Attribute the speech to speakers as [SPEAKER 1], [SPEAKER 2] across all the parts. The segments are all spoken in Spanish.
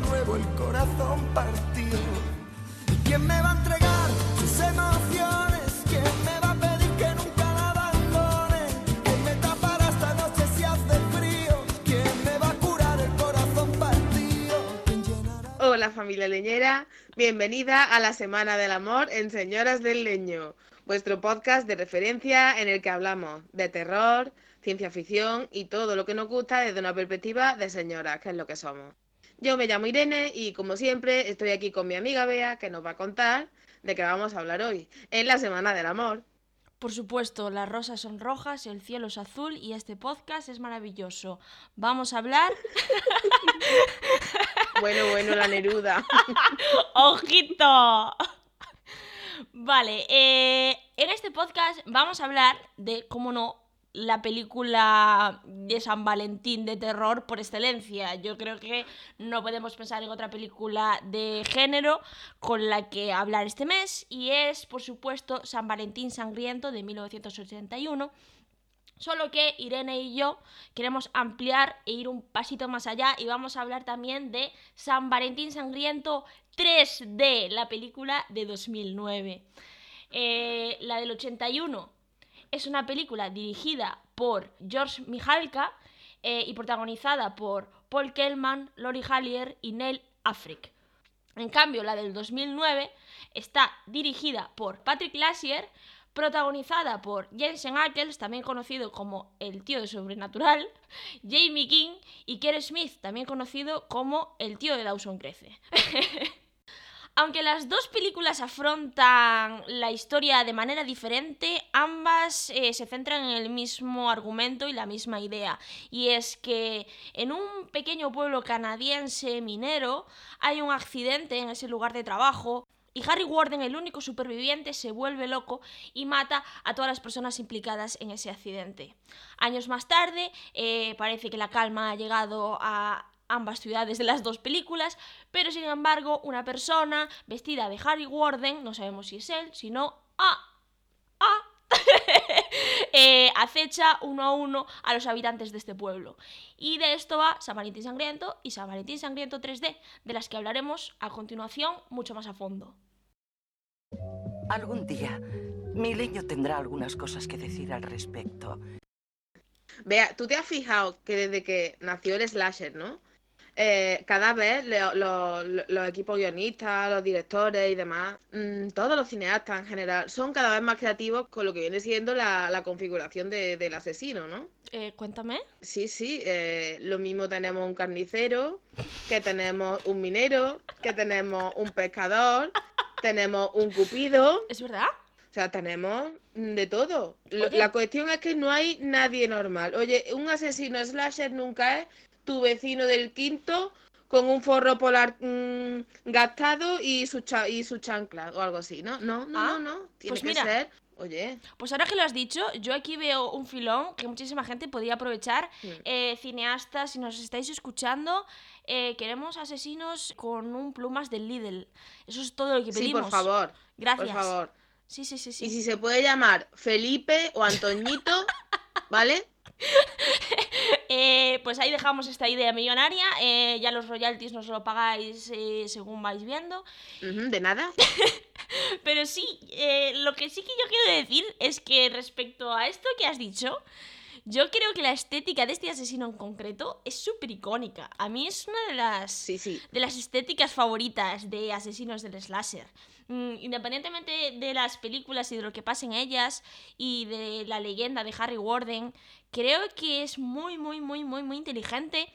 [SPEAKER 1] nuevo el corazón partido. ¿Y quién me va a entregar emociones? ¿Quién me va a pedir que nunca la abandone? ¿Quién me tapará esta noche si hace frío? ¿Quién me va a curar el corazón partido? ¿Quién llenará
[SPEAKER 2] Hola familia leñera, bienvenida a la Semana del Amor en Señoras del Leño, vuestro podcast de referencia en el que hablamos de terror, ciencia ficción y todo lo que nos gusta desde una perspectiva de señoras, que es lo que somos. Yo me llamo Irene y como siempre estoy aquí con mi amiga Bea que nos va a contar de qué vamos a hablar hoy, en la Semana del Amor.
[SPEAKER 3] Por supuesto, las rosas son rojas, el cielo es azul y este podcast es maravilloso. Vamos a hablar...
[SPEAKER 2] Bueno, bueno, la Neruda.
[SPEAKER 3] ¡Ojito! Vale, eh, en este podcast vamos a hablar de, cómo no, la película de San Valentín de terror por excelencia. Yo creo que no podemos pensar en otra película de género con la que hablar este mes y es, por supuesto, San Valentín Sangriento de 1981. Solo que Irene y yo queremos ampliar e ir un pasito más allá y vamos a hablar también de San Valentín Sangriento 3D, la película de 2009. Eh, la del 81 es una película dirigida por George Mihalka eh, y protagonizada por Paul Kellman, Lori Hallier y Neil Affleck. En cambio, la del 2009 está dirigida por Patrick Lassier, protagonizada por Jensen Ackles, también conocido como el tío de Sobrenatural, Jamie King y Kerry Smith, también conocido como el tío de Dawson Crece. Aunque las dos películas afrontan la historia de manera diferente, ambas eh, se centran en el mismo argumento y la misma idea. Y es que en un pequeño pueblo canadiense minero hay un accidente en ese lugar de trabajo. Y Harry Warden, el único superviviente, se vuelve loco y mata a todas las personas implicadas en ese accidente. Años más tarde, eh, parece que la calma ha llegado a ambas ciudades de las dos películas, pero sin embargo una persona vestida de Harry Warden, no sabemos si es él, sino a... a... eh, acecha uno a uno a los habitantes de este pueblo. Y de esto va San Valentín Sangriento y San Valentín Sangriento 3D, de las que hablaremos a continuación mucho más a fondo.
[SPEAKER 4] Algún día, mi leño tendrá algunas cosas que decir al respecto.
[SPEAKER 2] Vea, tú te has fijado que desde que nació el slasher, ¿no? Eh, cada vez le- lo- lo- los equipos guionistas, los directores y demás, mm, todos los cineastas en general, son cada vez más creativos con lo que viene siendo la, la configuración de- del asesino, ¿no?
[SPEAKER 3] Eh, cuéntame.
[SPEAKER 2] Sí, sí, eh, lo mismo tenemos un carnicero, que tenemos un minero, que tenemos un pescador, tenemos un cupido,
[SPEAKER 3] ¿Es verdad?
[SPEAKER 2] o sea, tenemos de todo.
[SPEAKER 3] Oye.
[SPEAKER 2] La cuestión es que no hay nadie normal. Oye, un asesino slasher nunca es tu vecino del quinto con un forro polar mm, gastado y su, cha- y su chancla o algo así, ¿no? No, no,
[SPEAKER 3] Ah,
[SPEAKER 2] no, no. Tiene
[SPEAKER 3] pues
[SPEAKER 2] que
[SPEAKER 3] mira.
[SPEAKER 2] ser, oye,
[SPEAKER 3] Pues ahora que lo has dicho, yo aquí veo un filón que muchísima gente podría aprovechar.
[SPEAKER 2] Mm.
[SPEAKER 3] Eh, cineastas, si nos estáis escuchando, eh, queremos asesinos con un plumas del Lidl. Eso es todo lo que
[SPEAKER 2] sí,
[SPEAKER 3] pedimos.
[SPEAKER 2] por favor,
[SPEAKER 3] Gracias.
[SPEAKER 2] por favor.
[SPEAKER 3] Sí, sí, sí, sí.
[SPEAKER 2] Y si se puede llamar Felipe o Antoñito, ¿vale?
[SPEAKER 3] Eh, pues ahí dejamos esta idea millonaria. eh, ya los royalties nos lo pagáis eh, según vais viendo.
[SPEAKER 2] De nada.
[SPEAKER 3] Pero sí, lo que sí que yo quiero decir es que respecto a esto que has dicho, yo creo que la estética de este asesino en concreto es súper icónica. A mí es una de las,
[SPEAKER 2] Sí, sí.
[SPEAKER 3] de las estéticas favoritas de asesinos del slasher. Mm, independientemente de las películas y de lo que pasa en ellas y de la leyenda de Harry Warden, creo que es muy, muy, muy, muy, muy inteligente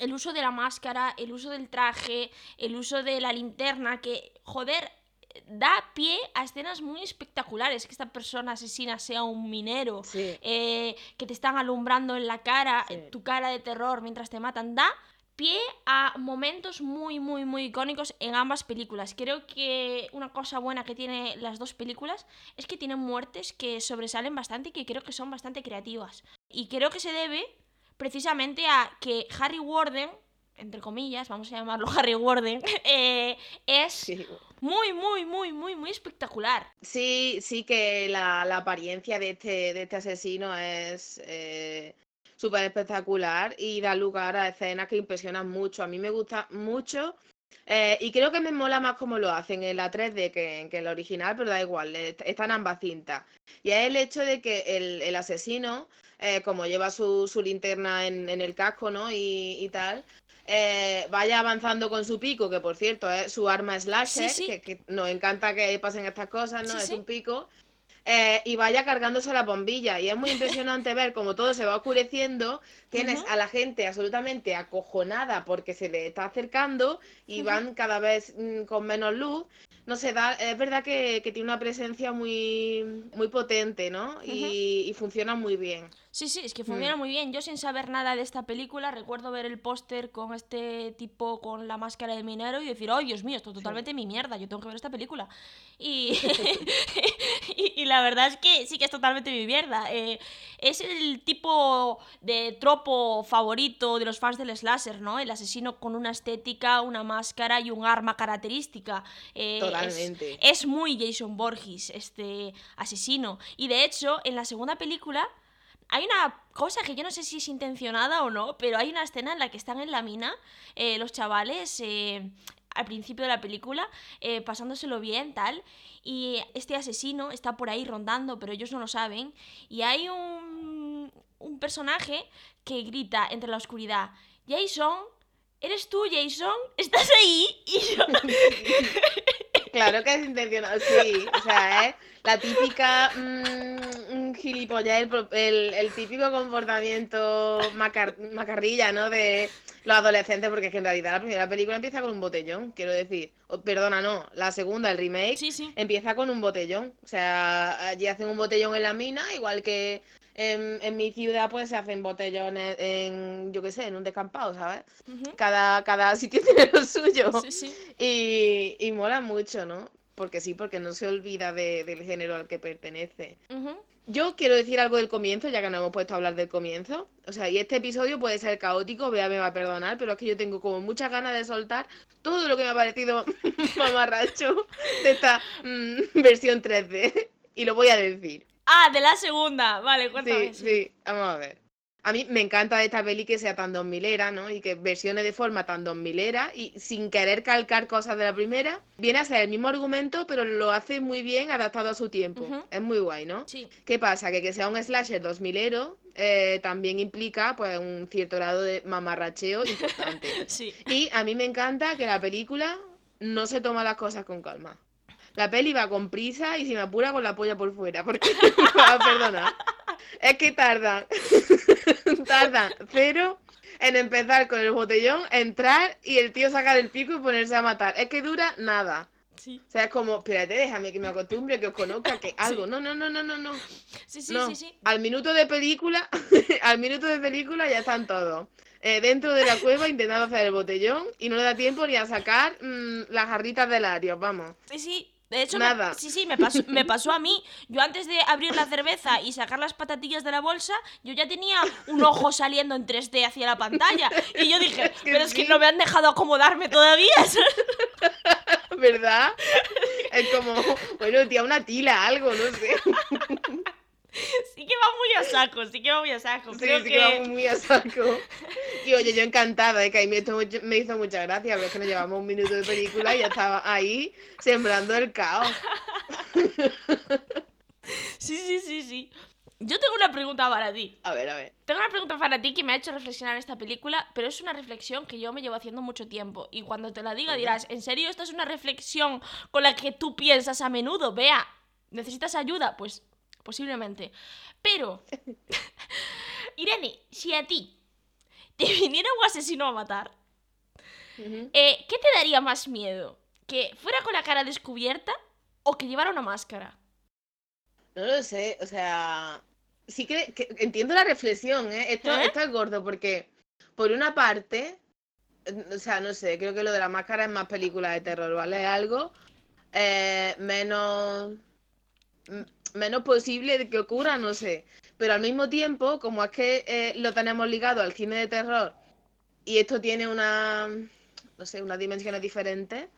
[SPEAKER 3] el uso de la máscara, el uso del traje, el uso de la linterna, que, joder, da pie a escenas muy espectaculares. Que esta persona asesina sea un minero,
[SPEAKER 2] Sí.
[SPEAKER 3] eh, que te están alumbrando en la cara,
[SPEAKER 2] Sí.
[SPEAKER 3] tu cara de terror mientras te matan, da pie a momentos muy, muy, muy icónicos en ambas películas. Creo que una cosa buena que tiene las dos películas es que tienen muertes que sobresalen bastante y que creo que son bastante creativas. Y creo que se debe precisamente a que Harry Warden, entre comillas, vamos a llamarlo Harry Warden, eh, es
[SPEAKER 2] Sí.
[SPEAKER 3] muy, muy, muy, muy, muy espectacular.
[SPEAKER 2] Sí, sí que la, la apariencia de este, de este asesino es... eh, súper espectacular y da lugar a escenas que impresionan mucho. A mí me gusta mucho eh, y creo que me mola más como lo hacen en la 3D que, en- que en la original, pero da igual, est- están ambas cintas. Y es el hecho de que el, el asesino, eh, como lleva su, su linterna en, en el casco, ¿no? Y, y tal, eh, vaya avanzando con su pico, que por cierto es su arma slasher,
[SPEAKER 3] Sí, sí.
[SPEAKER 2] Que, que nos encanta que pasen estas cosas, ¿no?
[SPEAKER 3] Sí,
[SPEAKER 2] es un pico. Eh, y vaya cargándose la bombilla. Y es muy impresionante ver cómo todo se va oscureciendo. Tienes a la gente absolutamente acojonada porque se le está acercando y van cada vez mm, con menos luz. No sé, da, es verdad que, que tiene una presencia muy, muy potente, ¿no? Y, y funciona muy bien.
[SPEAKER 3] Sí, sí, es que
[SPEAKER 2] Mm.
[SPEAKER 3] funciona muy bien. Yo sin saber nada de esta película recuerdo ver el póster con este tipo con la máscara de minero y decir, oh Dios mío, esto es totalmente mi mierda, yo tengo que ver esta película. Y, y, y la verdad es que sí que es totalmente mi mierda. Eh, es el tipo de tropo favorito de los fans del slasher, ¿no? El asesino con una estética, una máscara y un arma característica. Eh, es-
[SPEAKER 2] Totalmente.
[SPEAKER 3] es muy Jason Borges, este asesino. Y de hecho, en la segunda película hay una cosa que yo no sé si es intencionada o no, pero hay una escena en la que están en la mina eh, los chavales eh, al principio de la película eh, pasándoselo bien, tal, y este asesino está por ahí rondando, pero ellos no lo saben, y hay un, un personaje que grita entre la oscuridad, Jason, ¿eres tú, Jason? ¿Estás ahí? Y yo...
[SPEAKER 2] Claro que es intencionado, sí. O sea, es la típica mm, gilipollas, el, el- el típico comportamiento macar- macarrilla, ¿no? De los adolescentes, porque es que en realidad la primera película empieza con un botellón, quiero decir. O, perdona, no. La segunda, el remake,
[SPEAKER 3] Sí, sí.
[SPEAKER 2] empieza con un botellón. O sea, allí hacen un botellón en la mina, igual que en, en mi ciudad, pues se hacen botellones en, yo qué sé, en un descampado, ¿sabes? Cada, cada sitio tiene lo suyo.
[SPEAKER 3] Sí, sí.
[SPEAKER 2] Y, y mola mucho, ¿no? Porque sí, porque no se olvida de- del género al que pertenece. Yo quiero decir algo del comienzo, ya que no hemos puesto a hablar del comienzo. O sea, y este episodio puede ser caótico, Bea me va a perdonar, pero es que yo tengo como muchas ganas de soltar todo lo que me ha parecido mamarracho de esta mm, versión 3D. Y lo voy a decir.
[SPEAKER 3] Ah, de la segunda. Vale, cuéntame.
[SPEAKER 2] Sí, sí, vamos a ver. A mí me encanta de esta peli que sea tan 2000era, ¿no? Y que versione de forma tan 2000era y sin querer calcar cosas de la primera. Viene a ser el mismo argumento, pero lo hace muy bien adaptado a su tiempo. Es muy guay, ¿no?
[SPEAKER 3] Sí.
[SPEAKER 2] ¿Qué pasa? Que que sea un slasher 2000ero eh, también implica pues un cierto grado de mamarracheo importante.
[SPEAKER 3] Sí.
[SPEAKER 2] Y a mí me encanta que la película no se toma las cosas con calma. La peli va con prisa y se me apura con la polla por fuera, porque me va a perdonar. Es que tardan, tardan cero en empezar con el botellón, entrar y el tío sacar el pico y ponerse a matar. Es que dura nada.
[SPEAKER 3] Sí.
[SPEAKER 2] O sea, es como, espérate, déjame que me acostumbre, que os conozca, que algo. No, no, no, no, no, no.
[SPEAKER 3] Sí, sí,
[SPEAKER 2] No,
[SPEAKER 3] sí, sí.
[SPEAKER 2] al minuto de película, al minuto de película ya están todos. eh, dentro de la cueva intentando hacer el botellón y no le da tiempo ni a sacar mm, las jarritas del Arios, vamos.
[SPEAKER 3] Sí, sí. De hecho, me- sí, sí, me pasó, me pasó a mí. Yo antes de abrir la cerveza y sacar las patatillas de la bolsa, yo ya tenía un ojo saliendo en 3D hacia la pantalla. Y yo dije,
[SPEAKER 2] que
[SPEAKER 3] pero es que no me han dejado acomodarme todavía.
[SPEAKER 2] ¿Verdad? Es como, bueno, tía, una tila, algo, no sé.
[SPEAKER 3] Sí que va muy a saco, sí que va muy a saco.
[SPEAKER 2] Sí,
[SPEAKER 3] Creo
[SPEAKER 2] sí
[SPEAKER 3] que...
[SPEAKER 2] que vamos muy a saco. Y oye, yo encantada, ¿eh? que me hizo, mucho- me hizo mucha gracia, pero es que nos llevamos un minuto de película y ya estaba ahí sembrando el caos.
[SPEAKER 3] Sí, sí, sí, sí. Yo tengo una pregunta para ti.
[SPEAKER 2] A ver, a ver.
[SPEAKER 3] Tengo una pregunta para ti que me ha hecho reflexionar esta película, pero es una reflexión que yo me llevo haciendo mucho tiempo. Y cuando te la diga dirás, ¿en serio esta es una reflexión con la que tú piensas a menudo? Vea, ¿necesitas ayuda? Pues posiblemente. Pero, Irene, si a ti te viniera un asesino a matar, eh, ¿qué te daría más miedo? ¿Que fuera con la cara descubierta o que llevara una máscara?
[SPEAKER 2] No lo sé, o sea, sí que, que entiendo la reflexión, ¿eh? Esto,
[SPEAKER 3] ¿Eh?
[SPEAKER 2] esto es gordo porque, por una parte, eh, o sea, no sé, creo que lo de la máscara es más película de terror, ¿vale? Es algo eh, menos, m- menos posible de que ocurra, no sé. Pero al mismo tiempo, como es que eh, lo tenemos ligado al cine de terror y esto tiene una, no sé, unas dimensiones diferentes,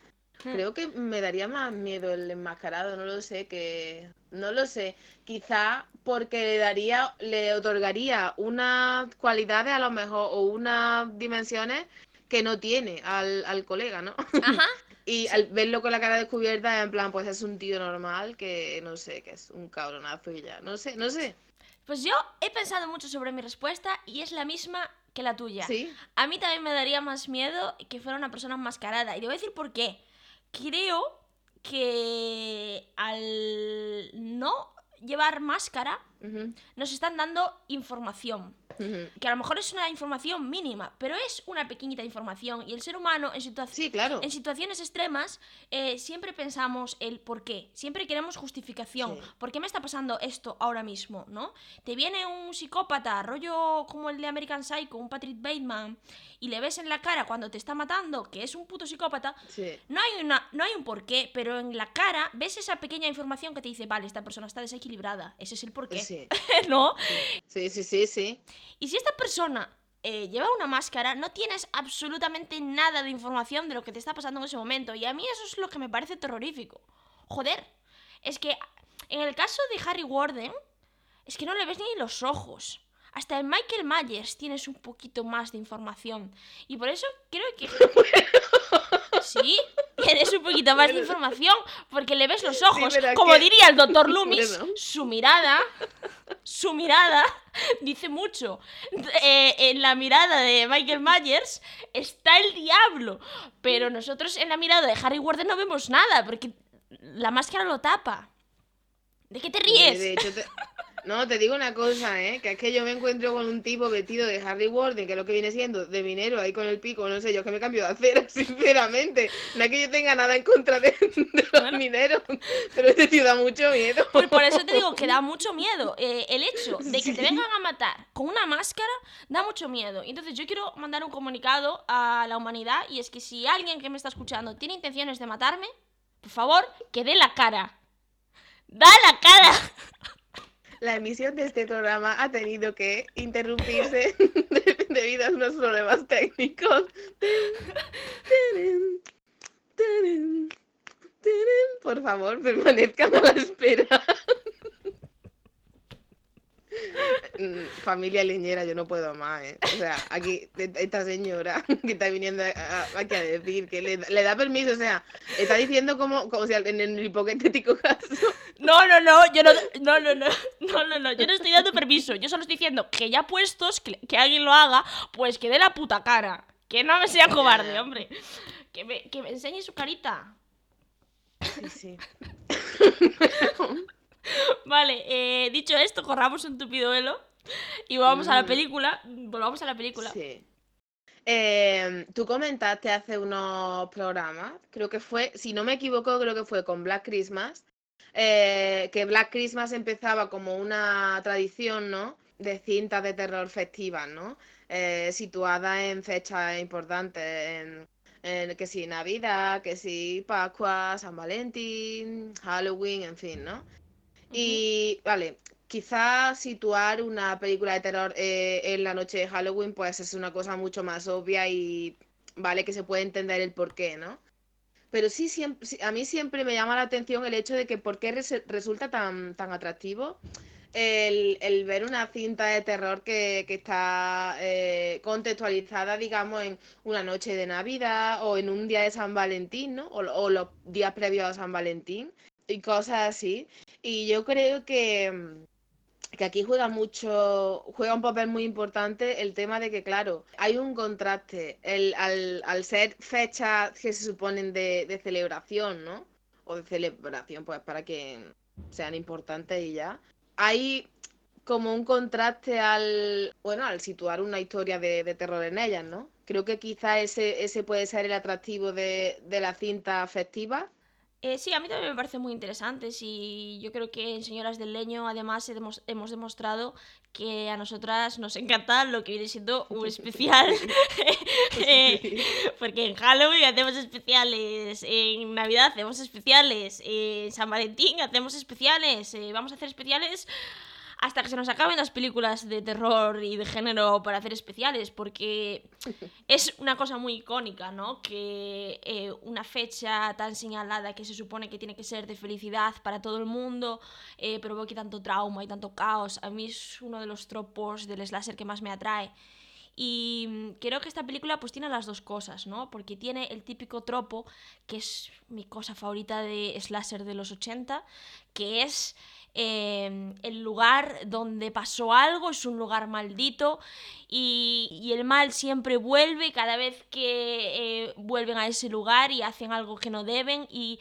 [SPEAKER 3] Hmm.
[SPEAKER 2] Creo que me daría más miedo el enmascarado, no lo sé, que no lo sé. Quizá porque le daría, le otorgaría unas cualidades a lo mejor o unas dimensiones que no tiene al, al colega, ¿no?
[SPEAKER 3] Ajá.
[SPEAKER 2] Y al verlo con la cara descubierta, en plan, pues es un tío normal que no sé, que es un cabronazo y ya. No sé, no sé.
[SPEAKER 3] Pues yo he pensado mucho sobre mi respuesta y es la misma que la tuya.
[SPEAKER 2] Sí.
[SPEAKER 3] A mí también me daría más miedo que fuera una persona enmascarada. Y te voy a decir por qué. Creo que al no llevar máscara nos están dando información. Que a lo mejor es una información mínima, pero es una pequeñita información. Y el ser humano en, situa-
[SPEAKER 2] Sí, claro.
[SPEAKER 3] en situaciones extremas eh, siempre pensamos el por qué. Siempre queremos justificación.
[SPEAKER 2] Sí.
[SPEAKER 3] ¿Por qué me está pasando esto ahora mismo? ¿No? Te viene un psicópata, rollo como el de American Psycho, un Patrick Bateman, y le ves en la cara cuando te está matando que es un puto psicópata.
[SPEAKER 2] Sí.
[SPEAKER 3] No hay, una, no hay un porqué, pero en la cara ves esa pequeña información que te dice, vale, esta persona está desequilibrada. Ese es el porqué. ¿No?
[SPEAKER 2] Sí, sí, sí, sí.
[SPEAKER 3] Y si esta persona eh, lleva una máscara, no tienes absolutamente nada de información de lo que te está pasando en ese momento. Y a mí eso es lo que me parece terrorífico. Joder, es que en el caso de Harry Warden, es que no le ves ni los ojos. Hasta en Michael Myers tienes un poquito más de información. Y por eso creo que... Sí, tienes un poquito más de información porque le ves los ojos. Como
[SPEAKER 2] que-
[SPEAKER 3] diría el doctor Loomis,
[SPEAKER 2] Bueno.
[SPEAKER 3] su mirada, su mirada dice mucho. Eh, en la mirada de Michael Myers está el diablo. Pero nosotros en la mirada de Harry Warden no vemos nada porque la máscara lo tapa. ¿De qué te ríes?
[SPEAKER 2] de hecho, te- No, te digo una cosa, ¿eh? Que es que yo me encuentro con un tipo vestido de Harry Warden, que es lo que viene siendo de minero ahí con el pico, no sé, yo es que me cambio de acera, sinceramente. No es que yo tenga nada en contra de, de los mineros, pero este tío da mucho miedo.
[SPEAKER 3] Pues por eso te digo que da mucho miedo. Eh, el hecho de que
[SPEAKER 2] Sí.
[SPEAKER 3] te vengan a matar con una máscara da mucho miedo. Entonces yo quiero mandar un comunicado a la humanidad y es que si alguien que me está escuchando tiene intenciones de matarme, por favor, que dé la cara. ¡Da la cara!
[SPEAKER 2] La emisión de este programa ha tenido que interrumpirse de- debido a unos problemas técnicos. Por favor, permanezcan a la espera. Mm, Familia leñera, yo no puedo más, ¿eh? O sea, aquí, esta señora que está viniendo aquí a decir que le, le da permiso, o sea, está diciendo como, como si en el hipotético caso
[SPEAKER 3] No, no, no, yo no, no, no, no, no, no, no, yo no estoy dando permiso. Yo solo estoy diciendo que ya puestos, que, que alguien lo haga, pues que dé la puta cara. Que no me sea cobarde, hombre. Que me, que me enseñe su carita.
[SPEAKER 2] Sí, sí.
[SPEAKER 3] Vale, eh, dicho esto, corramos un tupido velo y vamos a la
[SPEAKER 2] Mm.
[SPEAKER 3] película. Volvamos a la película.
[SPEAKER 2] Sí. Em, tú comentaste hace unos programas, creo que fue, si no me equivoco, creo que fue con Black Christmas, eh, que Black Christmas empezaba como una tradición, ¿no? De cintas de terror festivas, ¿no? Eh, situadas en fechas importantes, en, en que si Navidad, que si Pascua, San Valentín, Halloween, en fin, ¿no? Y, vale, quizás situar una película de terror eh, en la noche de Halloween, pues es una cosa mucho más obvia y, vale, que se puede entender el porqué, ¿no? Pero sí, siempre, a mí siempre me llama la atención el hecho de que por qué res- resulta tan, tan atractivo el, el ver una cinta de terror que, que está eh, contextualizada, digamos, en una noche de Navidad o en un día de San Valentín, ¿no? O, o los días previos a San Valentín y cosas así. Y yo creo que, mm, que aquí juega mucho, juega un papel muy importante el tema de que, claro, hay un contraste el, al, al ser fechas que se suponen de, de celebración, ¿no? O de celebración, pues para que sean importantes y ya. Hay como un contraste al, bueno, al situar una historia de, de terror en ellas, ¿no? Creo que quizá ese, ese puede ser el atractivo de, de la cinta festiva.
[SPEAKER 3] Eh, sí, a mí también me parece muy interesante y yo creo que en Señoras del Leño además hemos, hemos demostrado que a nosotras nos encanta lo que viene siendo un especial. Eh, porque en Halloween hacemos especiales, en Navidad hacemos especiales, en San Valentín hacemos especiales, eh, vamos a hacer especiales hasta que se nos acaben las películas de terror y de género para hacer especiales, porque es una cosa muy icónica, ¿no? Que eh, una fecha tan señalada que se supone que tiene que ser de felicidad para todo el mundo eh, provoque tanto trauma y tanto caos. A mí es uno de los tropos del slasher que más me atrae. Y creo que esta película pues tiene las dos cosas, ¿no? Porque tiene el típico tropo, que es mi cosa favorita de slasher de los 80, que es eh, el lugar donde pasó algo, es un lugar maldito y, y el mal siempre vuelve cada vez que eh, vuelven a ese lugar y hacen algo que no deben y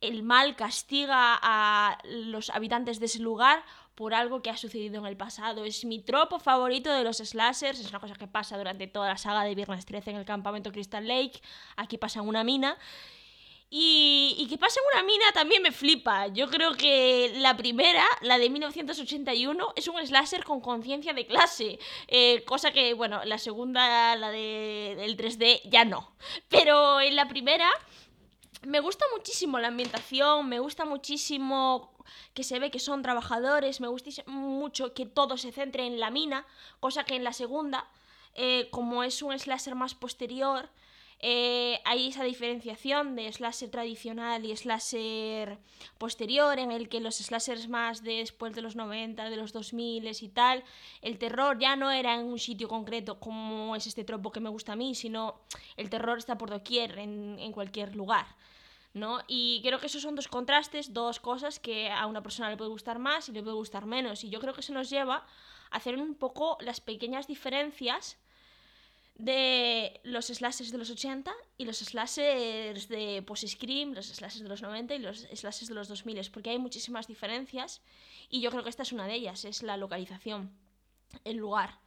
[SPEAKER 3] el mal castiga a los habitantes de ese lugar por algo que ha sucedido en el pasado. Es mi tropo favorito de los slashers, es una cosa que pasa durante toda la saga de Viernes 13 en el campamento Crystal Lake, aquí pasa una mina. Y, y que pasa en una mina también me flipa. Yo creo que la primera, la de 1981, es un slasher con conciencia de clase. Eh, cosa que, bueno, la segunda, la de, del 3D, ya no. Pero en la primera me gusta muchísimo la ambientación, me gusta muchísimo que se ve que son trabajadores, me gusta mucho que todo se centre en la mina, cosa que en la segunda, eh, como es un slasher más posterior, eh, hay esa diferenciación de slasher tradicional y slasher posterior, en el que los slashers más de después de los 90, de los 2000 y tal, el terror ya no era en un sitio concreto como es este tropo que me gusta a mí, sino el terror está por doquier, en, en cualquier lugar. ¿no? Y creo que esos son dos contrastes, dos cosas que a una persona le puede gustar más y le puede gustar menos. Y yo creo que eso nos lleva a hacer un poco las pequeñas diferencias de los slashers de los 80 y los slashers de post-scream, los slashers de los 90 y los slashers de los 2000, porque hay muchísimas diferencias y yo creo que esta es una de ellas, es la localización, el lugar.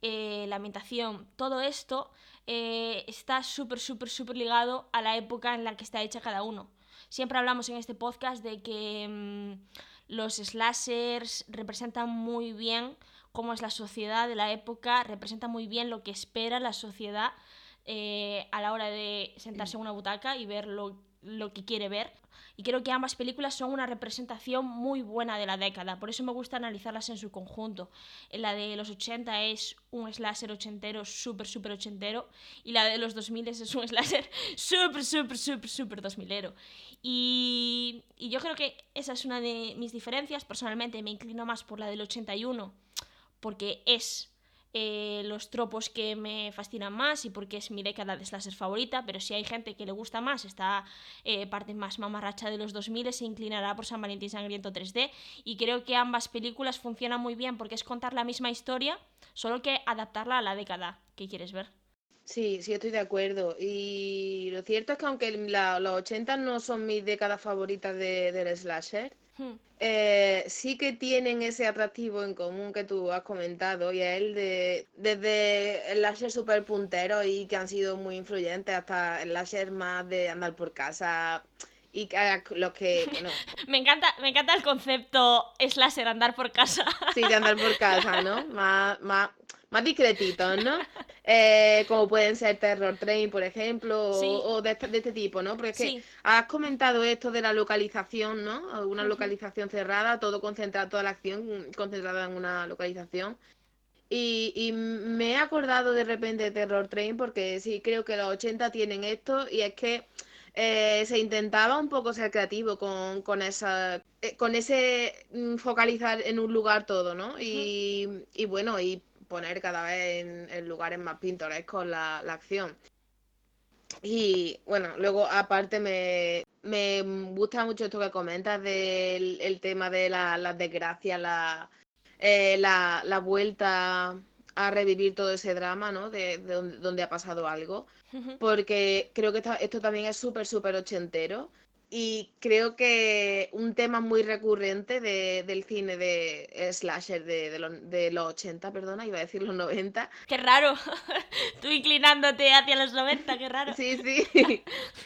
[SPEAKER 3] Eh, la ambientación, todo esto eh, está súper, súper, súper ligado a la época en la que está hecha cada uno. Siempre hablamos en este podcast de que mmm, los slashers representan muy bien cómo es la sociedad de la época, representa muy bien lo que espera la sociedad eh, a la hora de sentarse en una butaca y ver lo, lo que quiere ver. Y creo que ambas películas son una representación muy buena de la década, por eso me gusta analizarlas en su conjunto. La de los 80 es un slasher ochentero, súper, súper ochentero, y la de los 2000 es un slasher súper, súper, súper, súper 2000ero. Y, y yo creo que esa es una de mis diferencias. Personalmente me inclino más por la del 81, porque es eh, los tropos que me fascinan más y porque es mi década de slasher favorita, pero si hay gente que le gusta más esta eh, parte más mamarracha de los 2000 se inclinará por San Valentín Sangriento 3D y creo que ambas películas funcionan muy bien porque es contar la misma historia, solo que adaptarla a la década que quieres ver.
[SPEAKER 2] Sí, sí, estoy de acuerdo. Y lo cierto es que aunque la, los 80 no son mis décadas favoritas de, del slasher, Eh, sí que tienen ese atractivo en común que tú has comentado y es el de desde el láser super puntero y que han sido muy influyentes hasta el láser más de andar por casa y los que bueno,
[SPEAKER 3] Me encanta, me encanta el concepto slasher, andar por casa.
[SPEAKER 2] sí de andar por casa, ¿no? Más, más, más discretitos, ¿no? Eh, como pueden ser Terror Train, por ejemplo, o,
[SPEAKER 3] Sí.
[SPEAKER 2] o de, este, de este tipo, ¿no? Porque es que
[SPEAKER 3] Sí.
[SPEAKER 2] has comentado esto de la localización, ¿no? Una localización cerrada, todo concentrado, toda la acción concentrada en una localización. Y, y me he acordado de repente de Terror Train porque sí, creo que los 80 tienen esto y es que eh, se intentaba un poco ser creativo con, con esa, eh, con ese mm, focalizar en un lugar todo, ¿no? Y, y bueno, y poner cada vez en, en lugares más pintorescos la, la acción. Y bueno, luego aparte me, me gusta mucho esto que comentas del el tema de la- las desgracias, la, eh, la, la vuelta a revivir todo ese drama, ¿no? De, de donde, donde ha pasado algo. Porque creo que esta- esto también es súper, súper ochentero y creo que un tema muy recurrente de- del cine de eh, slasher de, de los, de los 80, perdona, iba a decir los 90.
[SPEAKER 3] Qué raro. Tú inclinándote hacia los 90, qué raro.
[SPEAKER 2] Sí, sí,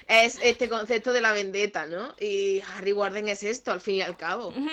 [SPEAKER 2] es este concepto de la vendetta, ¿no? Y Harry Warden es esto, al fin y al cabo.
[SPEAKER 3] Ujú.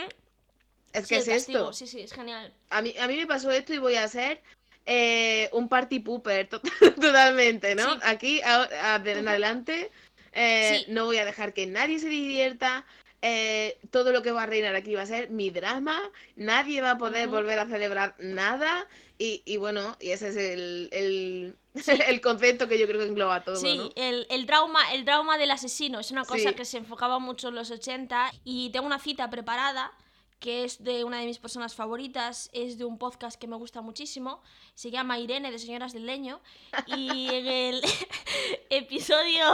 [SPEAKER 2] Es
[SPEAKER 3] Sí,
[SPEAKER 2] que es
[SPEAKER 3] castigo,
[SPEAKER 2] esto.
[SPEAKER 3] Sí, sí, es genial.
[SPEAKER 2] A mí, a mí me pasó esto y voy a ser eh, un party pooper to- totalmente, ¿no?
[SPEAKER 3] Sí.
[SPEAKER 2] Aquí, a- a- de en adelante, eh,
[SPEAKER 3] Sí.
[SPEAKER 2] no voy a dejar que nadie se divierta. eh, todo lo que va a reinar aquí va a ser mi drama, nadie va a poder volver a celebrar nada y, y bueno, y ese es el, el, el concepto que yo creo que engloba todo,
[SPEAKER 3] Sí,
[SPEAKER 2] ¿no?
[SPEAKER 3] el, el trauma, el trauma del asesino es una cosa
[SPEAKER 2] Sí.
[SPEAKER 3] que se enfocaba mucho en los 80 y tengo una cita preparada que es de una de mis personas favoritas, es de un podcast que me gusta muchísimo, se llama Irene de Señoras del Leño y en el episodio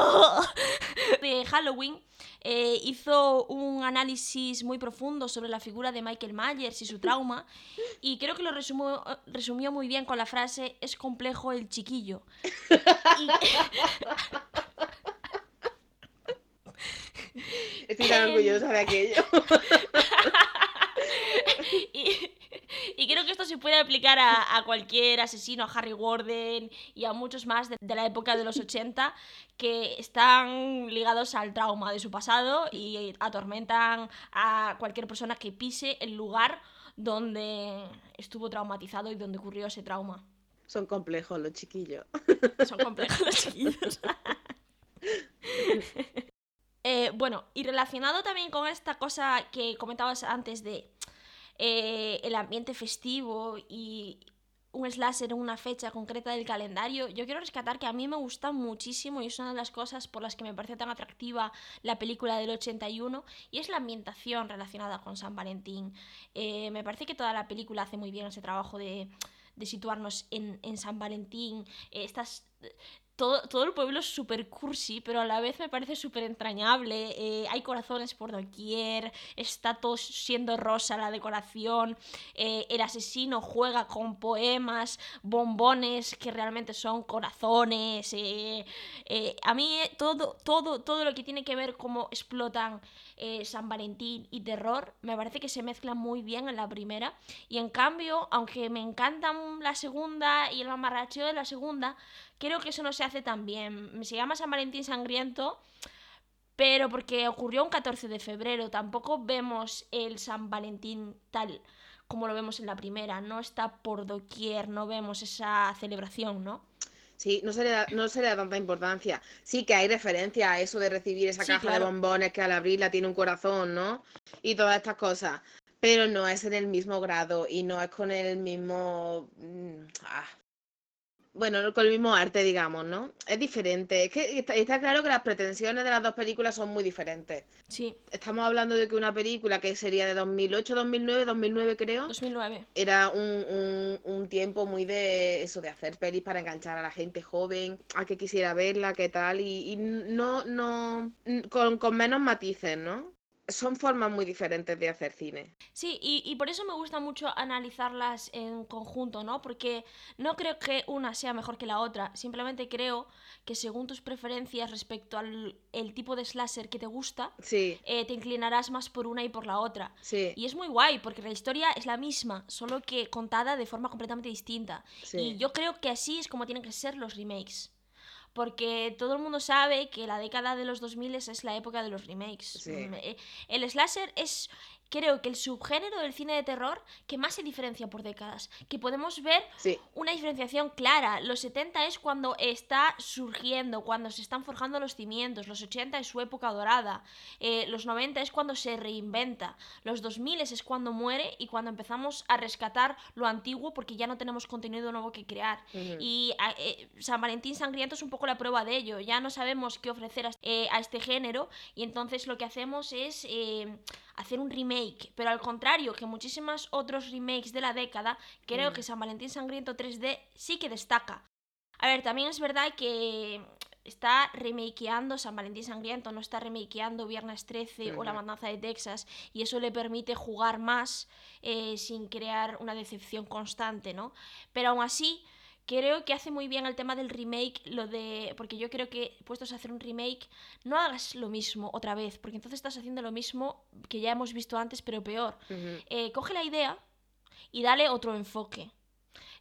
[SPEAKER 3] de Halloween eh, hizo un análisis muy profundo sobre la figura de Michael Myers y su trauma y creo que lo resumió, resumió muy bien con la frase es complejo el chiquillo. Y-
[SPEAKER 2] Estoy tan orgullosa de aquello.
[SPEAKER 3] y, y creo que esto se puede aplicar a, a cualquier asesino, a Harry Warden y a muchos más de, de la época de los 80 que están ligados al trauma de su pasado y atormentan a cualquier persona que pise el lugar donde estuvo traumatizado y donde ocurrió ese trauma.
[SPEAKER 2] Son complejos los chiquillos.
[SPEAKER 3] Son complejos los chiquillos. Eh, bueno, y relacionado también con esta cosa que comentabas antes de eh, el ambiente festivo y un slasher en una fecha concreta del calendario, yo quiero rescatar que a mí me gusta muchísimo y es una de las cosas por las que me parece tan atractiva la película del 81 y es la ambientación relacionada con San Valentín. Eh, me parece que toda la película hace muy bien ese trabajo de, de situarnos en, en San Valentín. Eh, estas todo, todo el pueblo es súper cursi, pero a la vez me parece súper entrañable. eh, hay corazones por doquier, está todo siendo rosa la decoración. eh, el asesino juega con poemas, bombones que realmente son corazones. eh, a mí todo, todo, todo lo que tiene que ver cómo explotan San Valentín y terror, me parece que se mezclan muy bien en la primera. Y en cambio, aunque me encantan la segunda y el mamarracheo de la segunda, creo que eso no se hace tan bien. Se llama San Valentín Sangriento, pero porque ocurrió un 14 de febrero, tampoco vemos el San Valentín tal como lo vemos en la primera, no está por doquier, no vemos esa celebración, ¿no?
[SPEAKER 2] Sí, no se, le da, no se le da tanta importancia. Sí que hay referencia a eso de recibir esa
[SPEAKER 3] Sí,
[SPEAKER 2] caja
[SPEAKER 3] claro.
[SPEAKER 2] de bombones que al abrirla tiene un corazón, ¿no? Y todas estas cosas. Pero no es en el mismo grado y no es con el mismo... mm, ah, Bueno, no con el mismo arte, digamos, ¿no? Es diferente. Es que está, está claro que las pretensiones de las dos películas son muy diferentes.
[SPEAKER 3] Sí,
[SPEAKER 2] Estamos hablando de que una película que sería de 2008, 2009, 2009 creo,
[SPEAKER 3] 2009.
[SPEAKER 2] era un, un- un tiempo muy de eso, de hacer pelis para enganchar a la gente joven, a que quisiera verla, qué tal, y, y no, no, con, con menos matices, ¿no? Son formas muy diferentes de hacer cine.
[SPEAKER 3] Sí, y, y por eso me gusta mucho analizarlas en conjunto, ¿no? Porque no creo que una sea mejor que la otra, simplemente creo que según tus preferencias respecto al el tipo de slasher que te gusta,
[SPEAKER 2] Sí,
[SPEAKER 3] eh, te inclinarás más por una y por la otra.
[SPEAKER 2] sí,
[SPEAKER 3] Y es muy guay, porque la historia es la misma, solo que contada de forma completamente distinta.
[SPEAKER 2] sí.
[SPEAKER 3] Y yo creo que así es como tienen que ser los remakes. Porque todo el mundo sabe que la década de los 2000 es la época de los remakes.
[SPEAKER 2] Sí.
[SPEAKER 3] Mm, eh, El slasher es, creo que el subgénero del cine de terror que más se diferencia por décadas. Que podemos ver
[SPEAKER 2] Sí,
[SPEAKER 3] una diferenciación clara. Los 70 es cuando está surgiendo, cuando se están forjando los cimientos. Los 80 es su época dorada. eh, los 90 es cuando se reinventa. Los 2000 es cuando muere y cuando empezamos a rescatar lo antiguo porque ya no tenemos contenido nuevo que crear.
[SPEAKER 2] ujú,
[SPEAKER 3] Y a- eh, San Valentín Sangriento es un poco la prueba de ello. Ya no sabemos qué ofrecer a, eh, a este género y entonces lo que hacemos es eh, hacer un remake. Pero al contrario que muchísimos otros remakes de la década, creo
[SPEAKER 2] Mm.
[SPEAKER 3] que San Valentín Sangriento 3D sí que destaca. A ver, también es verdad que está remakeando San Valentín Sangriento, no está remakeando Viernes 13 o La
[SPEAKER 2] Ujú.
[SPEAKER 3] Matanza de Texas, y eso le permite jugar más eh, sin crear una decepción constante, ¿no? Pero aún así, creo que hace muy bien el tema del remake, lo de. Porque yo creo que puestos a hacer un remake, no hagas lo mismo otra vez, porque entonces estás haciendo lo mismo que ya hemos visto antes, pero peor.
[SPEAKER 2] ujú.
[SPEAKER 3] Eh, coge la idea y dale otro enfoque.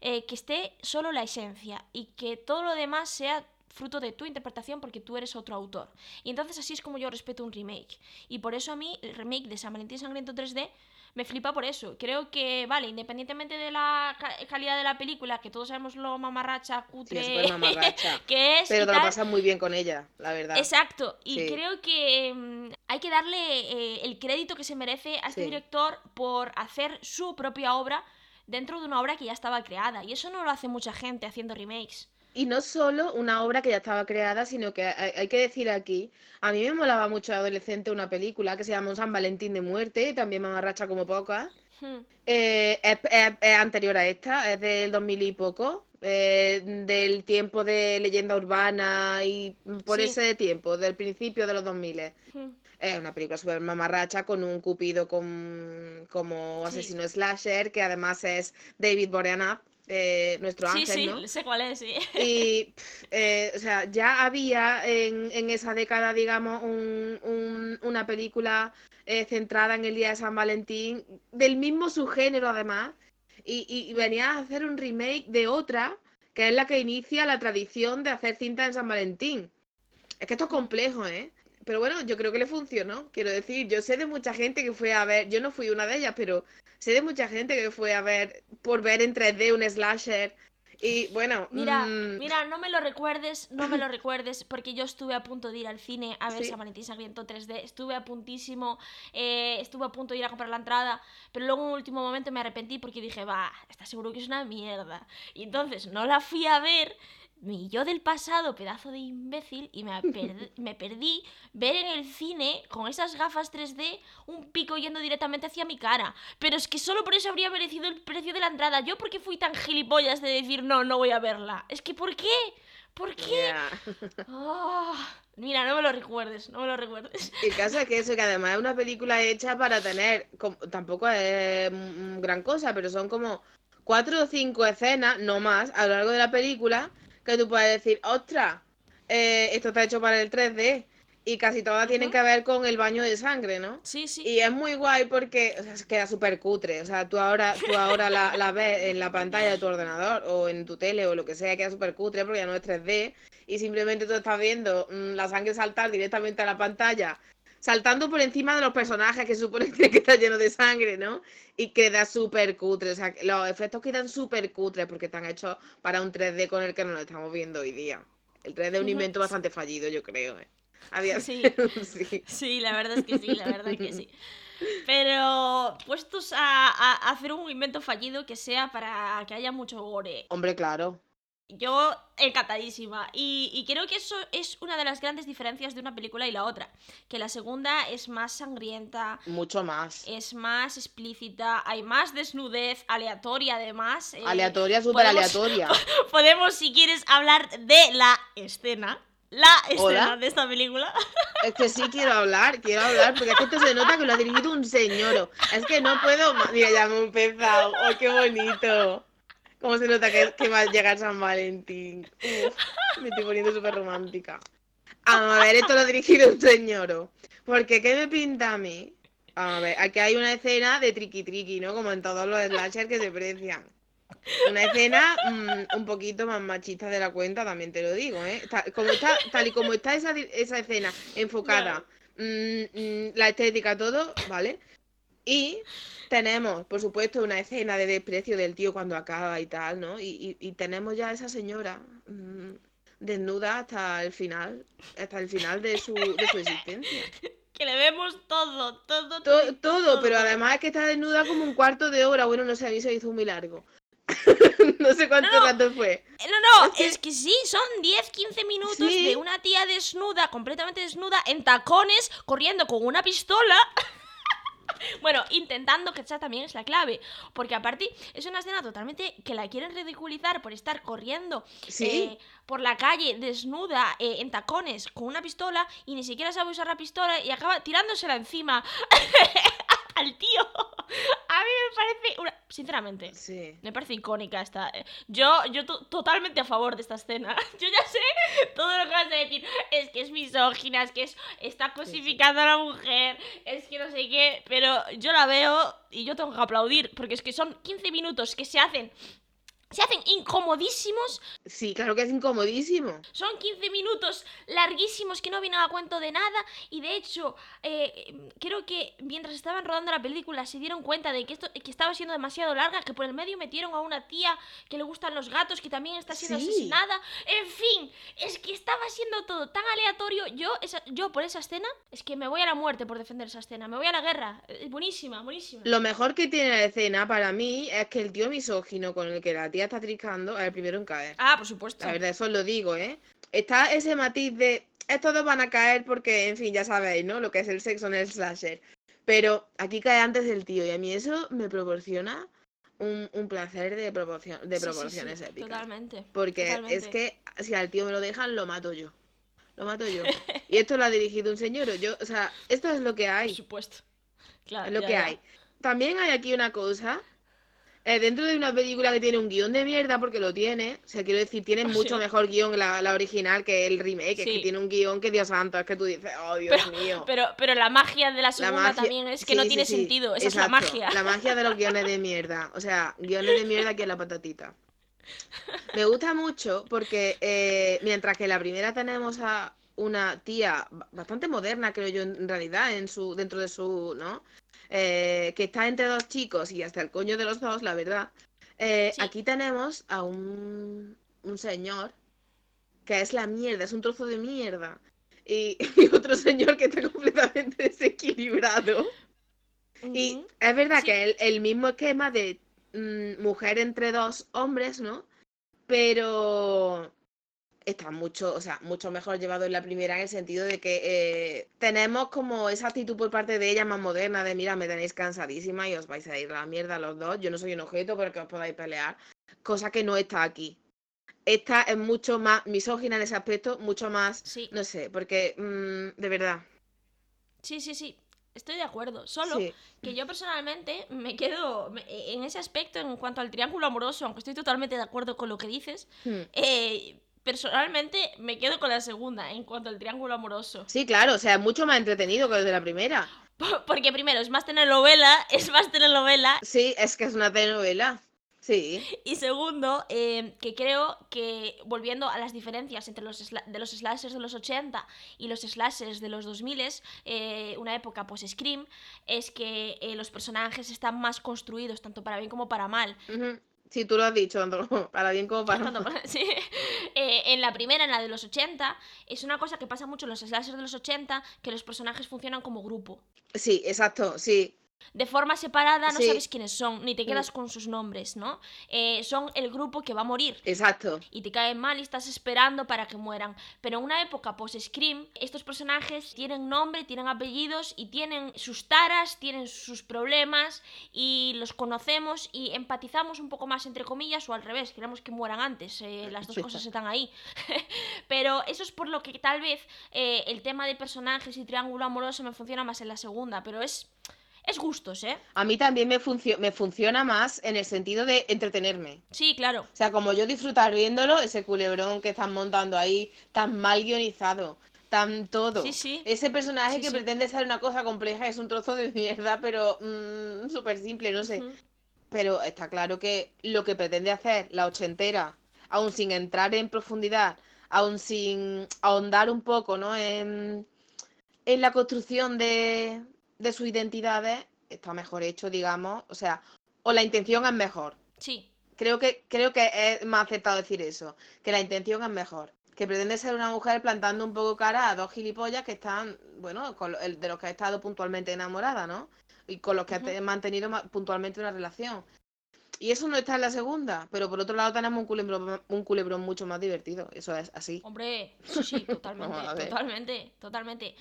[SPEAKER 3] Eh, que esté solo la esencia y que todo lo demás sea fruto de tu interpretación porque tú eres otro autor. Y entonces así es como yo respeto un remake. Y por eso a mí el remake de San Valentín Sangriento 3D me flipa por eso. Creo que, vale, independientemente de la ca- calidad de la película, que todos sabemos lo mamarracha,
[SPEAKER 2] Sí,
[SPEAKER 3] cutre
[SPEAKER 2] es mamarracha.
[SPEAKER 3] que es.
[SPEAKER 2] Pero te lo pasas muy bien con ella, la verdad.
[SPEAKER 3] Exacto, y
[SPEAKER 2] Sí.
[SPEAKER 3] creo que mm, hay que darle eh, el crédito que se merece a este
[SPEAKER 2] Sí.
[SPEAKER 3] director por hacer su propia obra dentro de una obra que ya estaba creada. Y eso no lo hace mucha gente haciendo remakes.
[SPEAKER 2] Y no solo una obra que ya estaba creada, sino que hay, hay que decir aquí, a mí me molaba mucho de adolescente una película que se llama San Valentín de Muerte, y también me como pocas.
[SPEAKER 3] Hmm.
[SPEAKER 2] Eh, es, es- es anterior a esta, es del 2000 y poco, eh, del tiempo de leyenda urbana y por
[SPEAKER 3] Sí.
[SPEAKER 2] ese tiempo, del principio de los 2000.
[SPEAKER 3] Hmm.
[SPEAKER 2] Es una película súper mamarracha con un cupido con, como
[SPEAKER 3] Sí.
[SPEAKER 2] asesino slasher, que además es David Boreanaz, eh, nuestro
[SPEAKER 3] Sí,
[SPEAKER 2] ángel,
[SPEAKER 3] sí,
[SPEAKER 2] ¿no?
[SPEAKER 3] sé cuál es, sí.
[SPEAKER 2] Y, eh, o sea, ya había en, en esa década, digamos, un- un- una película eh, centrada en el día de San Valentín, del mismo subgénero además, y, y, y venía a hacer un remake de otra, que es la que inicia la tradición de hacer cinta en San Valentín. Es que esto es complejo, ¿eh? Pero bueno, yo creo que le funcionó. Quiero decir, yo sé de mucha gente que fue a ver, yo no fui una de ellas, pero sé de mucha gente que fue a ver, por ver en 3D un slasher. Y bueno,
[SPEAKER 3] Mira,
[SPEAKER 2] mm,
[SPEAKER 3] mira, no me lo recuerdes, no me lo recuerdes, porque yo estuve a punto de ir al cine a ver
[SPEAKER 2] Sí.
[SPEAKER 3] San Valentín Sangriento 3D, estuve a puntísimo, eh, estuve a punto de ir a comprar la entrada, pero luego en un último momento me arrepentí porque dije, va, está seguro que es una mierda. Y entonces no la fui a ver, mi yo del pasado, pedazo de imbécil, y me, per- me perdí ver en el cine, con esas gafas 3D, un pico yendo directamente hacia mi cara. Pero es que solo por eso habría merecido el precio de la entrada. Yo porque fui tan gilipollas de decir, no, no voy a verla. Es que, ¿por qué? ¿Por qué? Ah, mira, no me lo recuerdes, no me lo recuerdes.
[SPEAKER 2] El caso es que eso, que además es una película hecha para tener, tampoco es mm, gran cosa, pero son como cuatro o cinco escenas, no más, a lo largo de la película, que tú puedes decir, ostras, eh, esto está hecho para el 3D. Y casi todas tienen que ver con el baño de sangre, ¿no?
[SPEAKER 3] Sí, sí.
[SPEAKER 2] Y es muy guay porque o sea, se queda súper cutre. O sea, tú ahora, tú ahora la, la ves en la pantalla de tu ordenador o en tu tele o lo que sea, queda súper cutre porque ya no es 3D. Y simplemente tú estás viendo mm, la sangre saltar directamente a la pantalla, saltando por encima de los personajes que supone que estar lleno de sangre, ¿no? Y queda súper cutre. O sea, los efectos quedan súper cutres porque están hechos para un 3D con el que no lo estamos viendo hoy día. El 3D es un invento bastante fallido, yo creo. ¿eh?
[SPEAKER 3] Sí.
[SPEAKER 2] sí.
[SPEAKER 3] Sí, la verdad es que sí, la verdad que sí. Pero puestos a, a hacer un invento fallido que sea para que haya mucho gore.
[SPEAKER 2] Hombre, claro.
[SPEAKER 3] Yo encantadísima. Y, y creo que eso es una de las grandes diferencias de una película y la otra. Que la segunda es más sangrienta,
[SPEAKER 2] Mucho más.
[SPEAKER 3] es más explícita, hay más desnudez, aleatoria además. eh,
[SPEAKER 2] Aleatoria, súper
[SPEAKER 3] podemos-
[SPEAKER 2] aleatoria.
[SPEAKER 3] Podemos, si quieres, hablar de la escena. La escena
[SPEAKER 2] Hola.
[SPEAKER 3] de esta película.
[SPEAKER 2] Es que sí quiero hablar, quiero hablar, porque es que esto se nota que lo ha dirigido un señor. Es que no puedo. Mira, ya hemos empezado. ¡Oh, qué bonito! Cómo se nota que, que va a llegar San Valentín. Uf, me estoy poniendo súper romántica. A ver, esto lo ha dirigido un señor. Porque, ¿qué me pinta a mí? A ver, aquí hay una escena de triqui triqui, ¿no? Como en todos los slashers que se precian. Una escena mm, un poquito más machista de la cuenta, también te lo digo, ¿eh? Ta- como está, tal y como está esa escena enfocada, mm, mm, la estética, todo, ¿vale? Y tenemos, por supuesto, una escena de desprecio del tío cuando acaba y tal, ¿no? Y, y- y tenemos ya a esa señora mm, desnuda hasta el final, hasta el final de su, de su existencia.
[SPEAKER 3] Que le vemos todo, todo,
[SPEAKER 2] To- todo, pero
[SPEAKER 3] todo.
[SPEAKER 2] además es que está desnuda como un cuarto de hora. Bueno, no sé, a mí se hizo muy largo. no sé cuánto
[SPEAKER 3] No, no.
[SPEAKER 2] rato fue.
[SPEAKER 3] Eh, No, no,
[SPEAKER 2] Es que-
[SPEAKER 3] es que sí, son 10, 15 minutos
[SPEAKER 2] Sí.
[SPEAKER 3] de una tía desnuda, completamente desnuda, en tacones, corriendo con una pistola. bueno, intentando, que esa también es la clave. Porque aparte, es una escena totalmente que la quieren ridiculizar por estar corriendo
[SPEAKER 2] Sí.
[SPEAKER 3] eh, por la calle desnuda, eh, en tacones, con una pistola, y ni siquiera sabe usar la pistola y acaba tirándosela encima al tío. A mí me parece una... Sinceramente,
[SPEAKER 2] Sí.
[SPEAKER 3] me parece icónica esta. eh, Yo, yo to- totalmente a favor de esta escena. Yo ya sé todo lo que vas a decir. Es que es misógina, es que es, está cosificando a la mujer, es que no sé qué. Pero yo la veo y yo tengo que aplaudir, porque es que son 15 minutos que se hacen se hacen incomodísimos.
[SPEAKER 2] Sí, claro que es incomodísimo.
[SPEAKER 3] Son 15 minutos larguísimos que no vienen a cuento de nada. Y de hecho, eh, creo que mientras estaban rodando la película se dieron cuenta de que esto que estaba siendo demasiado larga, que por el medio metieron a una tía que le gustan los gatos, que también está siendo
[SPEAKER 2] Sí.
[SPEAKER 3] asesinada. En fin, es que estaba siendo todo tan aleatorio. Yo, esa- yo por esa escena, es que me voy a la muerte por defender esa escena. Me voy a la guerra. Es buenísima, buenísima.
[SPEAKER 2] Lo mejor que tiene la escena para mí es que el tío misógino con el que la tía está triscando es el primero en caer.
[SPEAKER 3] Ah, por supuesto.
[SPEAKER 2] La verdad, eso lo digo, ¿eh? Está ese matiz de estos dos van a caer porque, en fin, ya sabéis, ¿no? Lo que es el sexo en el slasher. Pero aquí cae antes el tío y a mí eso me proporciona un, un placer de, proporción, de
[SPEAKER 3] Sí,
[SPEAKER 2] proporciones
[SPEAKER 3] sí,
[SPEAKER 2] épicas.
[SPEAKER 3] Totalmente.
[SPEAKER 2] Porque es que si al tío me lo dejan, lo mato yo. Lo mato yo. Y esto lo ha dirigido un señor. Yo, o sea, esto es lo que
[SPEAKER 3] Por
[SPEAKER 2] hay.
[SPEAKER 3] supuesto. Claro.
[SPEAKER 2] Es lo
[SPEAKER 3] ya,
[SPEAKER 2] que
[SPEAKER 3] ya.
[SPEAKER 2] hay. También hay aquí una cosa. Eh, dentro de una película que tiene un guion de mierda, porque lo tiene, o sea, quiero decir, tiene mucho
[SPEAKER 3] sí.
[SPEAKER 2] mejor guion que la, la original que el remake, es que tiene un guion que Dios santo, es que tú dices, oh Dios
[SPEAKER 3] Pero-
[SPEAKER 2] mío.
[SPEAKER 3] Pero, pero la magia de la
[SPEAKER 2] La
[SPEAKER 3] segunda
[SPEAKER 2] magia-
[SPEAKER 3] también es que
[SPEAKER 2] sí,
[SPEAKER 3] no tiene sentido. Esa es la magia.
[SPEAKER 2] La magia de los guiones de mierda. O sea, guiones de mierda aquí en la patatita. Me gusta mucho porque eh, mientras que en la primera tenemos a una tía ba- bastante moderna, creo yo, en realidad, en su, dentro de su, ¿no? Eh, que está entre dos chicos y hasta el coño de los dos, la verdad. Eh,
[SPEAKER 3] Sí.
[SPEAKER 2] Aquí tenemos a un, un señor que es la mierda, es un trozo de mierda. Y, y otro señor que está completamente desequilibrado. Y es verdad
[SPEAKER 3] Sí.
[SPEAKER 2] que el, el mismo esquema de mm, mujer entre dos hombres, ¿no? Pero está mucho, o sea, mucho mejor llevado en la primera en el sentido de que eh, tenemos como esa actitud por parte de ella más moderna de mira, me tenéis cansadísima y os vais a ir a la mierda los dos. Yo no soy un objeto para que os podáis pelear. Cosa que no está aquí. Esta es mucho más misógina en ese aspecto, mucho más,
[SPEAKER 3] Sí,
[SPEAKER 2] no sé, porque mm, de verdad.
[SPEAKER 3] sí, sí, sí. Estoy de acuerdo. Solo
[SPEAKER 2] Sí.
[SPEAKER 3] que yo personalmente me quedo en ese aspecto en cuanto al triángulo amoroso, aunque estoy totalmente de acuerdo con lo que dices.
[SPEAKER 2] Hmm.
[SPEAKER 3] eh, personalmente me quedo con la segunda en cuanto al triángulo amoroso.
[SPEAKER 2] Sí, claro, o sea, es mucho más entretenido que el de la primera.
[SPEAKER 3] Porque primero es más telenovela, es más telenovela.
[SPEAKER 2] Sí, es que es una telenovela. Sí.
[SPEAKER 3] Y segundo, eh, que creo que volviendo a las diferencias entre los de los slashers de los 80 y los slashers de los 2000, eh, una época pues Scream, es que eh, los personajes están más construidos, tanto para bien como para mal.
[SPEAKER 2] Ujú. Sí, tú lo has dicho, tanto para bien como para mal.
[SPEAKER 3] sí. Eh, en la primera, en la de los 80, es una cosa que pasa mucho en los slashers de los 80, que los personajes funcionan como grupo.
[SPEAKER 2] Sí, exacto, sí.
[SPEAKER 3] De forma separada no
[SPEAKER 2] Sí.
[SPEAKER 3] sabes quiénes son, ni te
[SPEAKER 2] Mm.
[SPEAKER 3] quedas con sus nombres, ¿no? Eh, son el grupo que va a morir.
[SPEAKER 2] Exacto.
[SPEAKER 3] y te caen mal y estás esperando para que mueran. Pero en una época post-Scream, estos personajes tienen nombre, tienen apellidos y tienen sus taras, tienen sus problemas y los conocemos y empatizamos un poco más, entre comillas, o al revés, queremos que mueran antes. eh, las dos cosas están ahí. Pero eso es por lo que tal vez eh, el tema de personajes y triángulo amoroso me funciona más en la segunda, pero es... Es gustos, ¿eh?
[SPEAKER 2] A mí también me, funcio- me funciona más en el sentido de entretenerme.
[SPEAKER 3] Sí, claro.
[SPEAKER 2] O sea, como yo disfrutar viéndolo, ese culebrón que están montando ahí, tan mal guionizado, tan todo.
[SPEAKER 3] Sí, sí.
[SPEAKER 2] Ese personaje
[SPEAKER 3] Sí,
[SPEAKER 2] que pretende ser una cosa compleja es un trozo de mierda, pero mm, súper simple, no sé. Pero está claro que lo que pretende hacer la ochentera, aún sin entrar en profundidad, aún sin ahondar un poco, ¿no? En, en la construcción de, de sus identidades, está mejor hecho, digamos. O sea, o la intención es mejor.
[SPEAKER 3] Sí,
[SPEAKER 2] Creo que, creo que es más aceptado decir eso, que la intención es mejor. Que pretende ser una mujer plantando un poco cara a dos gilipollas que están, bueno, con el- de los que ha estado puntualmente enamorada, ¿no? Y con los que ha mantenido ma- puntualmente una relación. Y eso no está en la segunda, pero por otro lado tenemos un culebrón, un culebrón mucho más divertido. Eso es así.
[SPEAKER 3] Hombre, sí, sí, totalmente, totalmente, totalmente.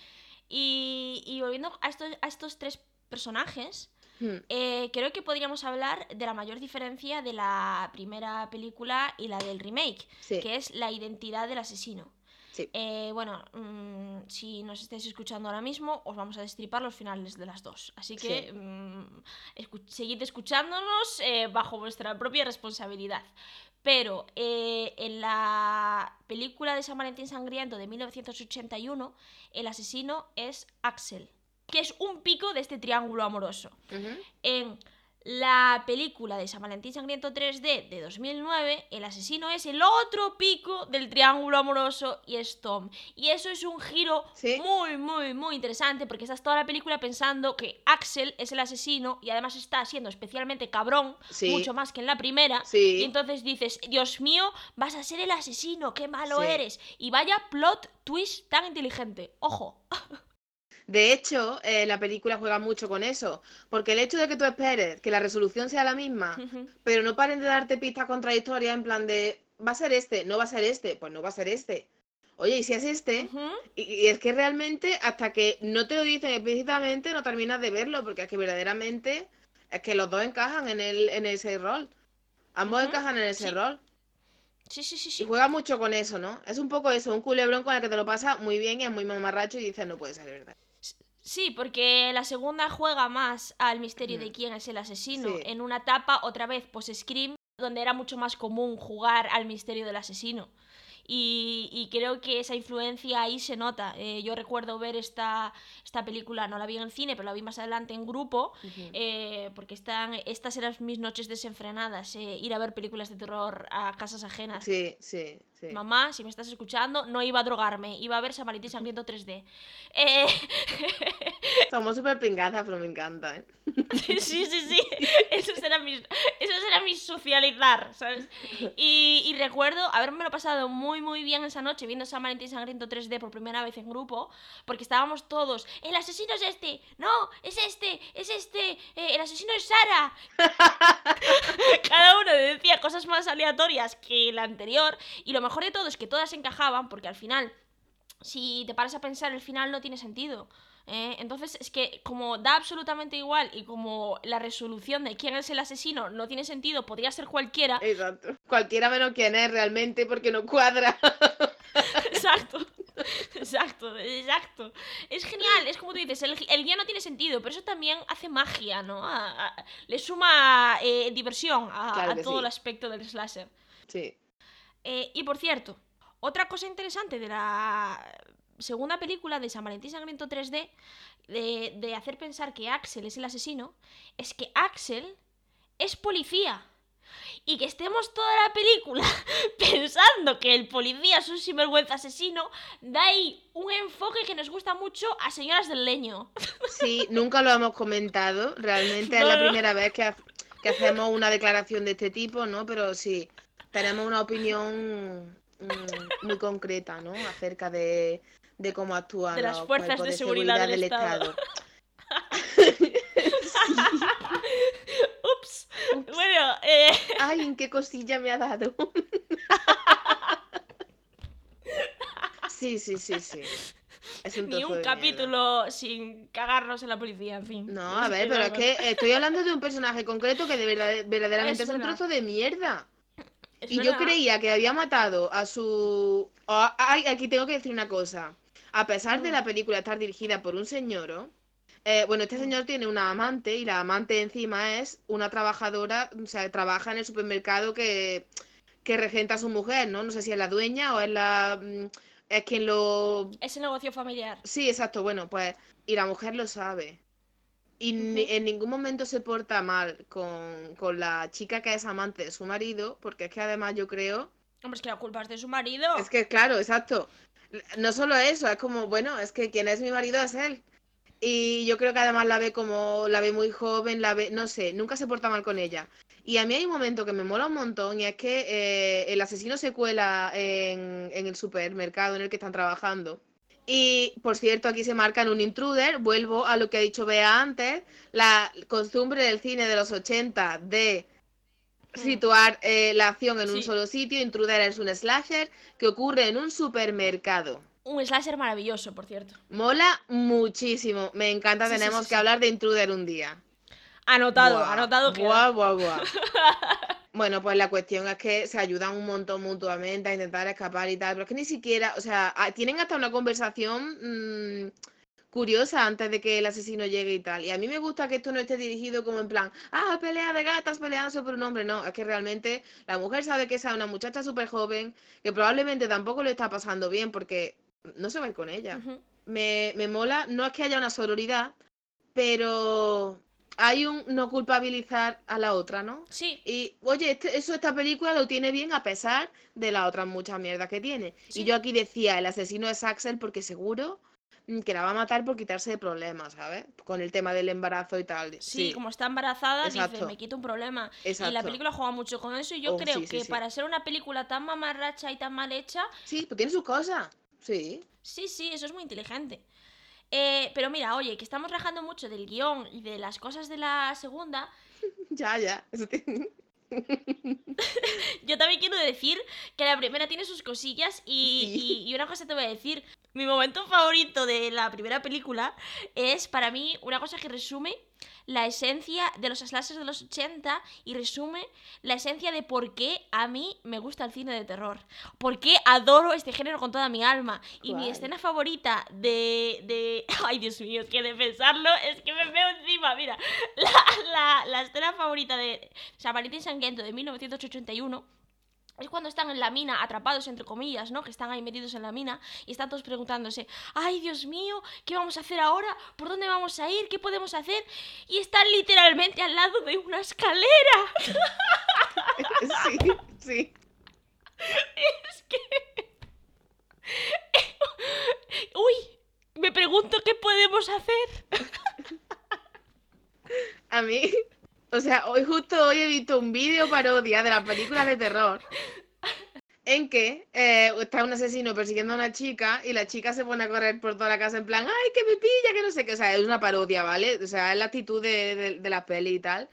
[SPEAKER 3] Y, y volviendo a estos, a estos tres personajes,
[SPEAKER 2] Hmm.
[SPEAKER 3] eh, creo que podríamos hablar de la mayor diferencia de la primera película y la del remake,
[SPEAKER 2] Sí,
[SPEAKER 3] que es la identidad del asesino.
[SPEAKER 2] sí.
[SPEAKER 3] Eh, bueno, mm, si nos estáis escuchando ahora mismo, os vamos a destripar los finales de las dos. Así que
[SPEAKER 2] Sí.
[SPEAKER 3] mm, escu- seguid escuchándonos eh, bajo vuestra propia responsabilidad. Pero eh, en la película de San Valentín Sangriento de 1981, el asesino es Axel, que es un pico de este triángulo amoroso. En la película de San Valentín Sangriento 3D de 2009, el asesino es el otro pico del triángulo amoroso y es Tom. Y eso es un giro
[SPEAKER 2] Sí.
[SPEAKER 3] muy, muy, muy interesante porque estás toda la película pensando que Axel es el asesino y además está siendo especialmente cabrón,
[SPEAKER 2] Sí.
[SPEAKER 3] mucho más que en la primera.
[SPEAKER 2] Sí.
[SPEAKER 3] Y entonces dices, Dios mío, vas a ser el asesino, qué malo eres. Y vaya plot twist tan inteligente. Ojo.
[SPEAKER 2] De hecho, eh, la película juega mucho con eso, porque el hecho de que tú esperes que la resolución sea la misma, pero no paren de darte pistas contradictorias en plan de, va a ser este, no va a ser este, pues no va a ser este. Oye, y si es este, y, y es que realmente hasta que no te lo dicen explícitamente no terminas de verlo, porque es que verdaderamente es que los dos encajan en el, en ese rol. Ambos encajan en ese
[SPEAKER 3] sí.
[SPEAKER 2] rol.
[SPEAKER 3] Sí, sí, sí,
[SPEAKER 2] Y
[SPEAKER 3] sí.
[SPEAKER 2] juega mucho con eso, ¿no? Es un poco eso, un culebrón con el que te lo pasa muy bien y es muy mamarracho y dices, no puede ser verdad.
[SPEAKER 3] Sí, porque la segunda juega más al misterio de quién es el asesino.
[SPEAKER 2] Sí.
[SPEAKER 3] En una etapa, otra vez, pues Scream, donde era mucho más común jugar al misterio del asesino. Y, y creo que esa influencia ahí se nota. Eh, yo recuerdo ver esta, esta película, no la vi en el cine, pero la vi más adelante en grupo, eh, porque están, estas eran mis noches desenfrenadas, eh, ir a ver películas de terror a casas ajenas.
[SPEAKER 2] Sí, sí, sí.
[SPEAKER 3] Mamá, si me estás escuchando, no iba a drogarme, iba a ver San Valentín Sangriento 3D. Eh,
[SPEAKER 2] Somos súper pingadas, pero me encanta, ¿eh?
[SPEAKER 3] sí, sí, sí. Eso será mi, eso será mi socializar, ¿sabes? Y, y recuerdo haberme lo pasado muy, muy bien esa noche viendo San Valentín Sangriento 3D por primera vez en grupo, porque estábamos todos, el asesino es este, no, es este, es este, eh, el asesino es Sara. Cada uno decía cosas más aleatorias que la anterior, y lo mejor de todo es que todas encajaban, porque al final, si te paras a pensar, el final no tiene sentido. ¿eh? Entonces es que como da absolutamente igual y como la resolución de quién es el asesino no tiene sentido, podría ser cualquiera.
[SPEAKER 2] Exacto. Cualquiera menos quién es realmente porque no cuadra.
[SPEAKER 3] Exacto. Exacto, exacto. Es genial, es como tú dices, el, el guion no tiene sentido, pero eso también hace magia, ¿no? A- a- le suma eh, diversión a,
[SPEAKER 2] Claro
[SPEAKER 3] a
[SPEAKER 2] que
[SPEAKER 3] todo
[SPEAKER 2] sí.
[SPEAKER 3] el aspecto del slasher.
[SPEAKER 2] Sí.
[SPEAKER 3] Eh, y por cierto, otra cosa interesante de la segunda película de San Valentín Sangriento 3D, de, de hacer pensar que Axel es el asesino, es que Axel es policía. Y que estemos toda la película pensando que el policía es un sinvergüenza asesino, da ahí un enfoque que nos gusta mucho a Señoras del Leño.
[SPEAKER 2] Sí, nunca lo hemos comentado. Realmente es la
[SPEAKER 3] no.
[SPEAKER 2] primera vez que, ha- que hacemos una declaración de este tipo, ¿no? Pero sí, tenemos una opinión mm, muy concreta, ¿no? Acerca de, de cómo actúan
[SPEAKER 3] De las
[SPEAKER 2] los
[SPEAKER 3] fuerzas de seguridad del Estado. Ups. Bueno, eh,
[SPEAKER 2] Ay, ¿en qué cosilla me ha dado? Sí, sí, sí, sí. Es un
[SPEAKER 3] ni un capítulo sin cagarnos en la policía, en fin.
[SPEAKER 2] No, a ver, pero es que estoy hablando de un personaje concreto que de verdad, verdaderamente
[SPEAKER 3] Es
[SPEAKER 2] es, un trozo de mierda.
[SPEAKER 3] Es
[SPEAKER 2] Y yo creía que había matado a su... ay, aquí tengo que decir una cosa. A pesar de
[SPEAKER 3] Mm.
[SPEAKER 2] la película estar dirigida por un señor, eh, bueno, este
[SPEAKER 3] Mm.
[SPEAKER 2] señor tiene una amante y la amante encima es una trabajadora, o sea, trabaja en el supermercado que, que regenta a su mujer, ¿no? No sé si es la dueña o es la... mm, es quien lo...
[SPEAKER 3] Ese negocio familiar.
[SPEAKER 2] Sí, exacto, bueno, pues... Y la mujer lo sabe. Y ni-
[SPEAKER 3] Ujú.
[SPEAKER 2] en ningún momento se porta mal con, con la chica que es amante de su marido, porque es que además yo creo...
[SPEAKER 3] Hombre, es que la culpa es de su marido.
[SPEAKER 2] Es que, claro, exacto. No solo eso, es como, bueno, es que quien es mi marido es él. Y yo creo que además la ve como, la ve muy joven, la ve, no sé, nunca se porta mal con ella. Y a mí hay un momento que me mola un montón y es que eh, el asesino se cuela en, en el supermercado en el que están trabajando. Y, por cierto, aquí se marca en un intruder, vuelvo a lo que ha dicho Bea antes, la costumbre del cine de los 80 de situar eh, la acción en un solo sitio. Intruder es un slasher que ocurre en un supermercado.
[SPEAKER 3] Un slasher maravilloso, por cierto.
[SPEAKER 2] Mola muchísimo. Me encanta.
[SPEAKER 3] Sí,
[SPEAKER 2] Tenemos
[SPEAKER 3] sí,
[SPEAKER 2] que hablar de Intruder un día.
[SPEAKER 3] Anotado,
[SPEAKER 2] Buah,
[SPEAKER 3] anotado
[SPEAKER 2] buah, buah. Bueno, pues la cuestión es que se ayudan un montón mutuamente a intentar escapar y tal, pero es que ni siquiera, o sea, a- tienen hasta una conversación mm, curiosa antes de que el asesino llegue y tal. Y a mí me gusta que esto no esté dirigido como en plan, ah, pelea de gatas peleándose por un hombre. No, es que realmente la mujer sabe que esa es una muchacha súper joven, que probablemente tampoco le está pasando bien porque no se va a ir con ella me, me mola, no es que haya una sororidad, pero hay un no culpabilizar a la otra, ¿no?
[SPEAKER 3] Sí,
[SPEAKER 2] Y oye, este- eso esta película lo tiene bien a pesar de las otras muchas mierdas que tiene.
[SPEAKER 3] Sí.
[SPEAKER 2] Y yo aquí decía, el asesino es Axel porque seguro mm, que la va a matar por quitarse de problemas, ¿sabes? Con el tema del embarazo y tal.
[SPEAKER 3] sí, como está embarazada, dice,
[SPEAKER 2] Exacto.
[SPEAKER 3] me quito un problema. Y la
[SPEAKER 2] Exacto.
[SPEAKER 3] película juega mucho con eso y yo
[SPEAKER 2] Oh,
[SPEAKER 3] creo
[SPEAKER 2] sí,
[SPEAKER 3] que para ser una película tan mamarracha y tan mal hecha,
[SPEAKER 2] Sí, pues tiene sus cosas. Sí.
[SPEAKER 3] sí, sí, eso es muy inteligente. Eh, pero mira, oye, que estamos rajando mucho del guion y de las cosas de la segunda,
[SPEAKER 2] Ya, ya.
[SPEAKER 3] Yo también quiero decir que la primera tiene sus cosillas y,
[SPEAKER 2] Sí.
[SPEAKER 3] y- y una cosa te voy a decir. Mi momento favorito de la primera película es para mí una cosa que resume la esencia de los slashers de los 80 y resume la esencia de por qué a mí me gusta el cine de terror. Por qué adoro este género con toda mi alma. Y mi escena favorita de, de... Ay, Dios mío, es que de pensarlo es que me veo encima. Mira, la, la, la escena favorita de San Valentín de 1981 es cuando están en la mina, atrapados entre comillas, ¿no? Que están ahí metidos en la mina y están todos preguntándose, ay Dios mío, ¿qué vamos a hacer ahora? ¿Por dónde vamos a ir? ¿Qué podemos hacer? Y están literalmente al lado de una escalera.
[SPEAKER 2] Sí, sí.
[SPEAKER 3] Es que... Uy, me pregunto qué podemos hacer.
[SPEAKER 2] A mí, o sea, hoy justo hoy he visto un vídeo parodia de las películas de terror en que eh, está un asesino persiguiendo a una chica y la chica se pone a correr por toda la casa en plan, ay, que me pilla, que no sé qué, o sea, es una parodia, ¿vale? O sea, es la actitud de, de, de la peli y tal,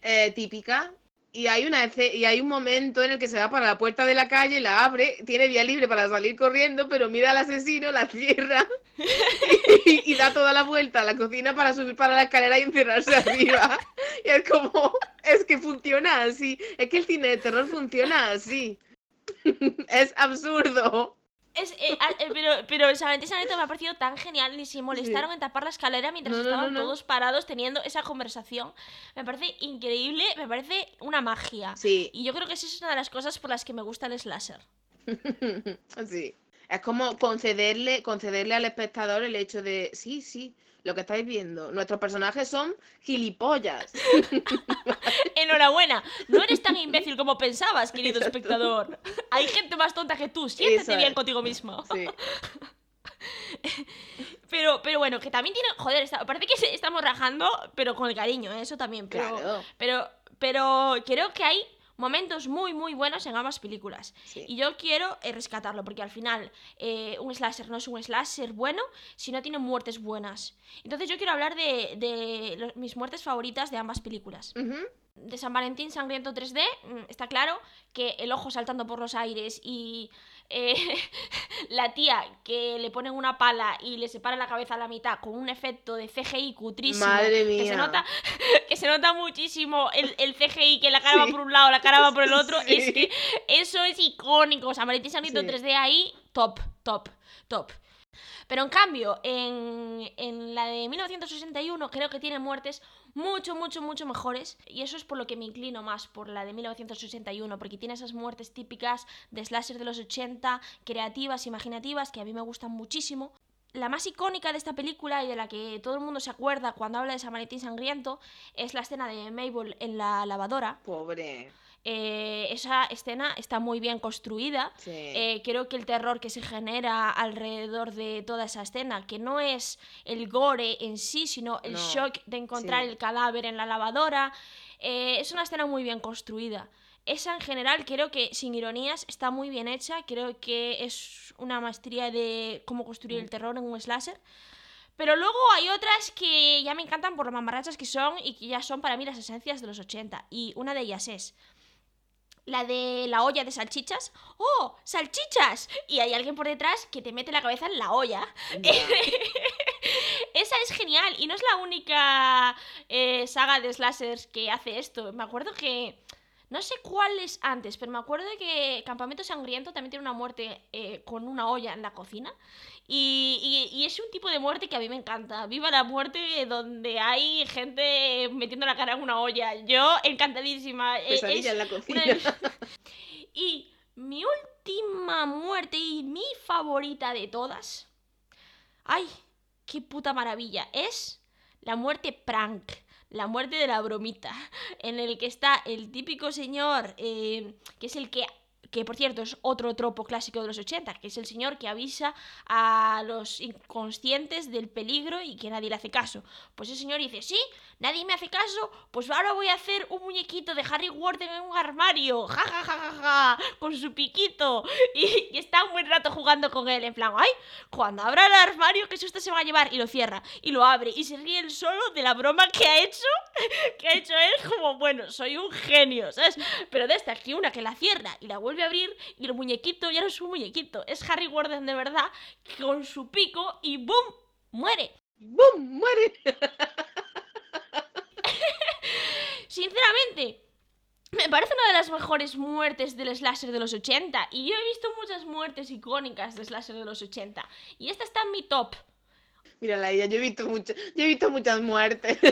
[SPEAKER 2] eh, típica. Y hay, una, y hay un momento en el que se va para la puerta de la calle, la abre, tiene vía libre para salir corriendo, pero mira al asesino, la cierra y, y da toda la vuelta a la cocina para subir para la escalera y encerrarse arriba. Y es como, es que funciona así. Es que el cine de terror funciona así. Es absurdo.
[SPEAKER 3] Es, eh, a- eh, pero, pero el San Valentín Sangriento me ha parecido tan genial, ni se molestaron en tapar la escalera mientras
[SPEAKER 2] No, no, no,
[SPEAKER 3] estaban
[SPEAKER 2] no.
[SPEAKER 3] todos parados teniendo esa conversación. Me parece increíble, me parece una magia.
[SPEAKER 2] Sí,
[SPEAKER 3] Y yo creo que esa es una de las cosas por las que me gusta el slasher.
[SPEAKER 2] sí. Es como concederle, concederle al espectador el hecho de, sí, sí, lo que estáis viendo, nuestros personajes son gilipollas.
[SPEAKER 3] Enhorabuena, no eres tan imbécil como pensabas, querido
[SPEAKER 2] Exacto.
[SPEAKER 3] espectador. Hay gente más tonta que tú, siéntate
[SPEAKER 2] Eso
[SPEAKER 3] bien contigo mismo.
[SPEAKER 2] Sí.
[SPEAKER 3] Pero, pero bueno, que también tiene. Joder, está- parece que estamos rajando, pero con el cariño, ¿eh? eso también. Pero,
[SPEAKER 2] Claro.
[SPEAKER 3] pero, pero creo que hay momentos muy, muy buenos en ambas películas.
[SPEAKER 2] Sí.
[SPEAKER 3] Y yo quiero eh, rescatarlo, porque al final eh, un slasher no es un slasher bueno si no tiene muertes buenas. Entonces yo quiero hablar de, de mis muertes favoritas de ambas películas. De San Valentín Sangriento 3D, mm, está claro que el ojo saltando por los aires y eh, la tía que le ponen una pala y le separa la cabeza a la mitad con un efecto de CGI cutrísimo.
[SPEAKER 2] Madre
[SPEAKER 3] Que se
[SPEAKER 2] mía.
[SPEAKER 3] nota, que se nota muchísimo el, el CGI, que la cara va por un lado, la cara va por el otro.
[SPEAKER 2] Sí.
[SPEAKER 3] Es que eso es icónico. San Valentín Sangriento
[SPEAKER 2] Sí.
[SPEAKER 3] 3D ahí, top, top, top. Pero en cambio, en, en la de 1961 creo que tiene muertes mucho, mucho, mucho mejores. Y eso es por lo que me inclino más por la de 1961, porque tiene esas muertes típicas de slasher de los 80, creativas, imaginativas, que a mí me gustan muchísimo. La más icónica de esta película y de la que todo el mundo se acuerda cuando habla de San Valentín Sangriento es la escena de Mabel en la lavadora.
[SPEAKER 2] Pobre.
[SPEAKER 3] Eh, esa escena está muy bien construida.
[SPEAKER 2] Sí.
[SPEAKER 3] Eh, creo que el terror que se genera alrededor de toda esa escena, que no es el gore en sí, sino el
[SPEAKER 2] No,
[SPEAKER 3] shock de encontrar
[SPEAKER 2] sí.
[SPEAKER 3] el cadáver en la lavadora, eh, es una escena muy bien construida. Esa en general creo que, sin ironías, está muy bien hecha. Creo que es una maestría de cómo construir
[SPEAKER 2] Mm.
[SPEAKER 3] el terror en un slasher. Pero luego hay otras que ya me encantan por lo mamarrachas que son y que ya son para mí las esencias de los 80. Y una de ellas es la de la olla de salchichas. ¡Oh! ¡Salchichas! Y hay alguien por detrás que te mete la cabeza en la olla. Esa es genial y no es la única eh, saga de slashers que hace esto. Me acuerdo que... No sé cuál es antes, pero me acuerdo de que Campamento Sangriento también tiene una muerte eh, con una olla en la cocina. Y, y- y es un tipo de muerte que a mí me encanta. Viva la muerte donde hay gente metiendo la cara en una olla. Yo encantadísima. Eh,
[SPEAKER 2] Pesadilla
[SPEAKER 3] es
[SPEAKER 2] en la cocina.
[SPEAKER 3] mis- y mi última muerte y mi favorita de todas. Ay, qué puta maravilla. Es la muerte prank. La muerte de la bromita, en el que está el típico señor, eh, que es el que que por cierto es otro tropo clásico de los 80, que es el señor que avisa a los inconscientes del peligro y que nadie le hace caso. Pues el señor dice, sí, nadie me hace caso, pues ahora voy a hacer un muñequito de Harry Warden en un armario, ja ja ja ja ja, con su piquito. Y, está un buen rato jugando con él, en plan, ay, cuando abra el armario, que susto se va a llevar, y lo cierra, y lo abre, y se ríe él solo de la broma que ha hecho, que ha hecho él, como, bueno, soy un genio, ¿sabes? Pero de esta, aquí una que la cierra y la vuelve a abrir, y el muñequito ya no es un muñequito, es Harry Warden de verdad, con su pico, y ¡boom! muere.
[SPEAKER 2] ¡Bum! ¡Muere!
[SPEAKER 3] Sinceramente, me parece una de las mejores muertes del slasher de los 80. Y yo he visto muchas muertes icónicas de slasher de los 80. Y esta está en mi top.
[SPEAKER 2] Mírala ella, yo he visto mucho, yo he visto muchas muertes.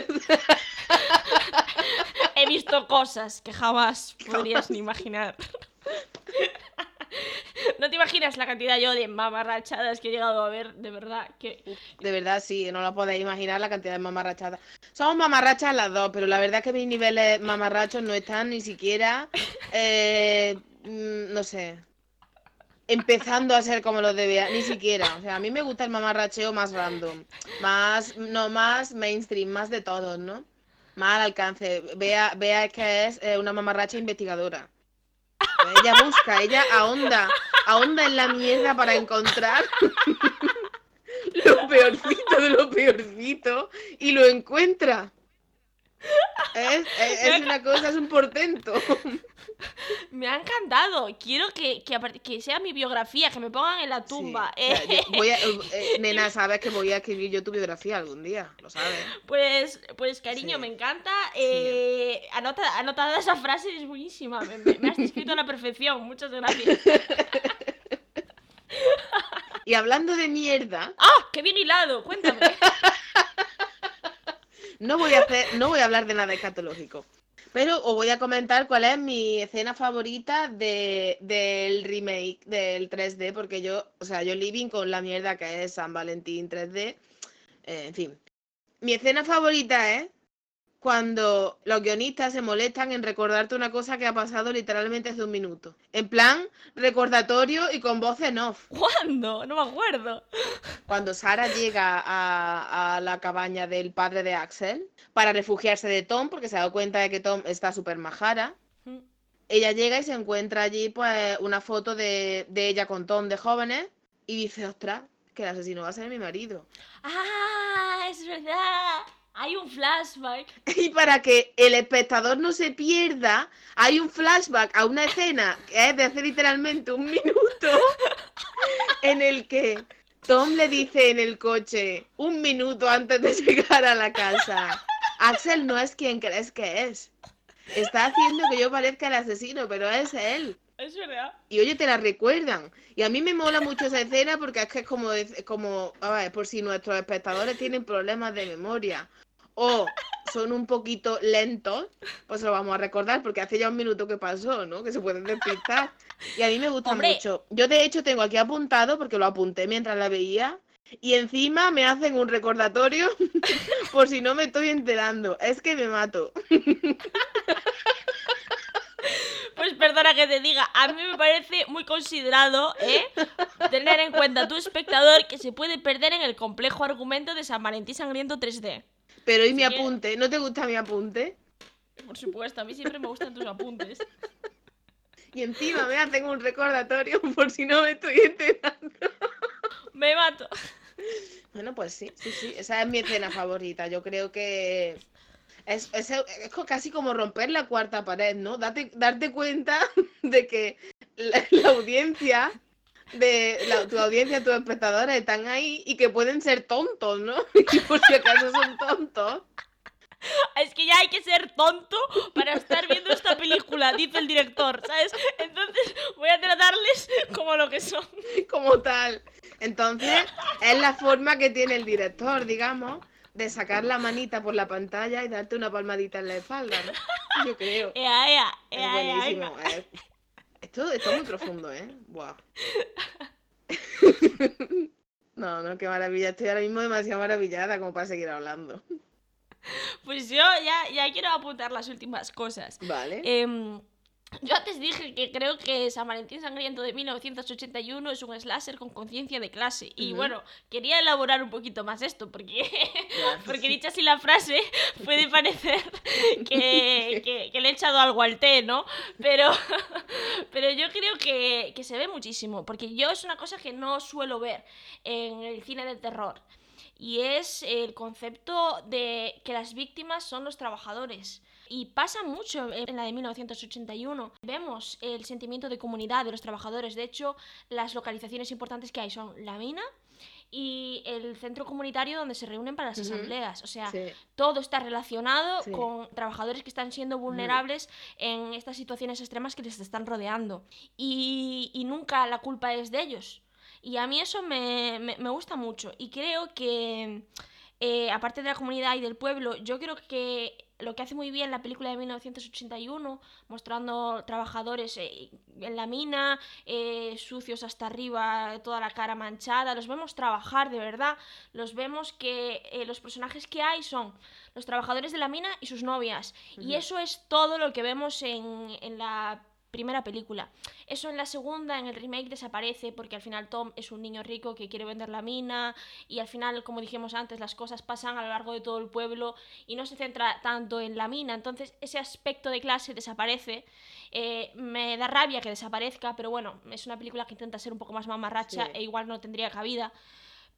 [SPEAKER 3] He visto cosas que jamás podrías ni imaginar. No te imaginas la cantidad yo de mamarrachadas que he llegado a ver, de verdad. Que...
[SPEAKER 2] De verdad, sí, no la podéis imaginar la cantidad de mamarrachadas. Somos mamarrachas las dos, pero la verdad es que mis niveles mamarrachos no están ni siquiera, eh, mm, no sé, empezando a ser como los debía, ni siquiera. O sea, a mí me gusta el mamarracheo más random, más, no, más mainstream, más de todos, ¿no? Más al alcance. Vea, vea que es eh, una mamarracha investigadora. Ella busca, ella ahonda, ahonda en la mierda para encontrar lo peorcito de lo peorcito y lo encuentra. Es, es- es una cosa, es un portento.
[SPEAKER 3] Me ha encantado. Quiero que, que, sea mi biografía, que me pongan en la tumba.
[SPEAKER 2] Sí, o sea, yo voy a- eh, nena, sabes que voy a escribir yo tu biografía algún día, lo sabes.
[SPEAKER 3] Pues, pues cariño,
[SPEAKER 2] Sí.
[SPEAKER 3] me encanta. Eh, anota, anotada esa frase, es buenísima. Me, me- me has descrito a la perfección. Muchas gracias.
[SPEAKER 2] Y hablando de mierda,
[SPEAKER 3] ¡Ah! ¡Qué bien hilado! Cuéntame.
[SPEAKER 2] No voy a no voy a hablar de nada escatológico. Pero os voy a comentar cuál es mi escena favorita de, del remake del 3D, porque yo, o sea, yo living con la mierda que es San Valentín 3D. eh, en fin. Mi escena favorita es cuando los guionistas se molestan en recordarte una cosa que ha pasado literalmente hace un minuto. En plan, recordatorio y con voz en off.
[SPEAKER 3] ¿Cuándo? No me acuerdo.
[SPEAKER 2] Cuando Sara llega a, a la cabaña del padre de Axel para refugiarse de Tom, porque se ha dado cuenta de que Tom está súper majara, ella llega y se encuentra allí pues una foto de, de ella con Tom de jóvenes y dice, ostras, que el asesino va a ser mi marido.
[SPEAKER 3] ¡Ah! Es verdad. Hay un flashback.
[SPEAKER 2] Y para que el espectador no se pierda, hay un flashback a una escena que es de hace literalmente un minuto en el que Tom le dice en el coche, un minuto antes de llegar a la casa, Axel no es quien crees que es. Está haciendo que yo parezca el asesino, pero es él.
[SPEAKER 3] Es verdad.
[SPEAKER 2] Y oye, te la recuerdan. Y a mí me mola mucho esa escena porque es que es como, es como a ver, por si nuestros espectadores tienen problemas de memoria o son un poquito lentos, pues lo vamos a recordar porque hace ya un minuto que pasó, ¿no? Que se pueden despistar. Y a mí me gusta
[SPEAKER 3] Hombre.
[SPEAKER 2] mucho. Yo de hecho tengo aquí apuntado porque lo apunté mientras la veía. Y encima me hacen un recordatorio por si no me estoy enterando. Es que me mato.
[SPEAKER 3] Pues perdona que te diga, a mí me parece muy considerado, ¿eh? Tener en cuenta tu espectador que se puede perder en el complejo argumento de San Valentín Sangriento 3D.
[SPEAKER 2] Pero ¿y mi
[SPEAKER 3] que-
[SPEAKER 2] apunte? ¿No te gusta mi apunte?
[SPEAKER 3] Por supuesto, a mí siempre me gustan tus apuntes.
[SPEAKER 2] Y encima me hacen un recordatorio por si no me estoy enterando.
[SPEAKER 3] Me mato.
[SPEAKER 2] Bueno, pues sí, sí, sí. Esa es mi escena favorita. Yo creo que es, es- es casi como romper la cuarta pared, ¿no? Date, darte cuenta de que la, la audiencia, de la- tu audiencia, tus espectadores están ahí y que pueden ser tontos, ¿no? Y por si acaso son tontos,
[SPEAKER 3] Es que ya hay que ser tonto para estar viendo esta película, dice el director, ¿sabes? Entonces voy a tratarles como lo que son.
[SPEAKER 2] como tal. Entonces, es la forma que tiene el director, digamos, de sacar la manita por la pantalla y darte una palmadita en la espalda, ¿no? Yo creo.
[SPEAKER 3] Ea, ea,
[SPEAKER 2] Es
[SPEAKER 3] ea, ea,
[SPEAKER 2] buenísimo. eh. Esto, esto es muy profundo, ¿eh? Buah. No, no, qué maravilla. Estoy ahora mismo demasiado maravillada como para seguir hablando.
[SPEAKER 3] Pues yo ya, ya quiero apuntar las últimas cosas.
[SPEAKER 2] Vale.
[SPEAKER 3] Em, yo antes dije que creo que San Valentín Sangriento de 1981 es un slasher con conciencia de clase. Y
[SPEAKER 2] Ujú.
[SPEAKER 3] bueno, quería elaborar un poquito más esto, porque,
[SPEAKER 2] Ya.
[SPEAKER 3] porque dicha así la frase puede parecer que, que- que le he echado algo al té, ¿no? Pero, pero yo creo que, que se ve muchísimo, porque yo es una cosa que no suelo ver en el cine de terror. Y es el concepto de que las víctimas son los trabajadores. Y pasa mucho en la de 1981. Vemos el sentimiento de comunidad de los trabajadores. De hecho, las localizaciones importantes que hay son la mina y el centro comunitario donde se reúnen para las asambleas. O sea,
[SPEAKER 2] Sí.
[SPEAKER 3] todo está relacionado
[SPEAKER 2] Sí.
[SPEAKER 3] con trabajadores que están siendo vulnerables en estas situaciones extremas que les están rodeando. Y, y nunca la culpa es de ellos. Y a mí eso me, me- me gusta mucho. Y creo que, eh, aparte de la comunidad y del pueblo, yo creo que lo que hace muy bien la película de 1981, mostrando trabajadores eh, en la mina, eh, sucios hasta arriba, toda la cara manchada, los vemos trabajar de verdad, los vemos que eh, los personajes que hay son los trabajadores de la mina y sus novias. Y eso es todo lo que vemos en, en la primera película. Eso en la segunda, en el remake, desaparece porque al final Tom es un niño rico que quiere vender la mina y al final, como dijimos antes, las cosas pasan a lo largo de todo el pueblo y no se centra tanto en la mina. Entonces ese aspecto de clase desaparece. Eh, me da rabia que desaparezca, pero bueno, es una película que intenta ser un poco más mamarracha
[SPEAKER 2] Sí.
[SPEAKER 3] e igual no tendría cabida.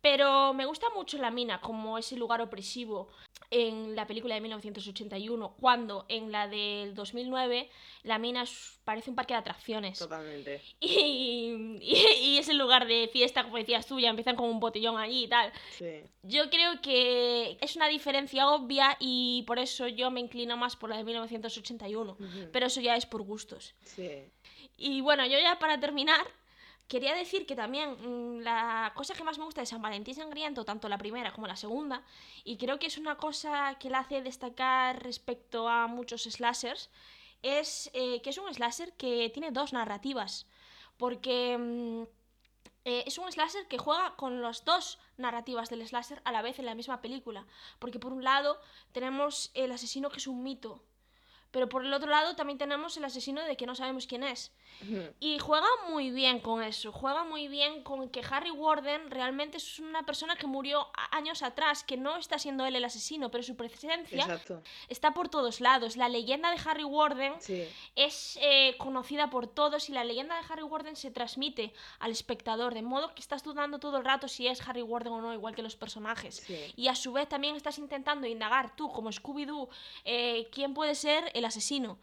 [SPEAKER 3] Pero me gusta mucho la mina como ese lugar opresivo en la película de 1981, cuando en la del 2009 la mina parece un parque de atracciones.
[SPEAKER 2] Totalmente.
[SPEAKER 3] Y, y, y es el lugar de fiesta, como decías tú, ya empiezan con un botellón allí y tal.
[SPEAKER 2] Sí.
[SPEAKER 3] Yo creo que es una diferencia obvia y por eso yo me inclino más por la de 1981.
[SPEAKER 2] Ujú.
[SPEAKER 3] Pero eso ya es por gustos.
[SPEAKER 2] Sí.
[SPEAKER 3] Y bueno, yo ya para terminar, quería decir que también mm, la cosa que más me gusta de San Valentín Sangriento, tanto la primera como la segunda, y creo que es una cosa que la hace destacar respecto a muchos slashers, es eh, que es un slasher que tiene dos narrativas. Porque mm, eh, es un slasher que juega con las dos narrativas del slasher a la vez en la misma película. Porque por un lado tenemos el asesino que es un mito. Pero por el otro lado también tenemos el asesino de que no sabemos quién es. Y juega muy bien con eso, juega muy bien con que Harry Warden realmente es una persona que murió años atrás, que no está siendo él el asesino, pero su presencia
[SPEAKER 2] Exacto.
[SPEAKER 3] está por todos lados. La leyenda de Harry Warden
[SPEAKER 2] Sí.
[SPEAKER 3] es eh, conocida por todos y la leyenda de Harry Warden se transmite al espectador, de modo que estás dudando todo el rato si es Harry Warden o no, igual que los personajes.
[SPEAKER 2] Sí.
[SPEAKER 3] Y a su vez también estás intentando indagar tú, como Scooby-Doo, eh, quién puede ser el asesino.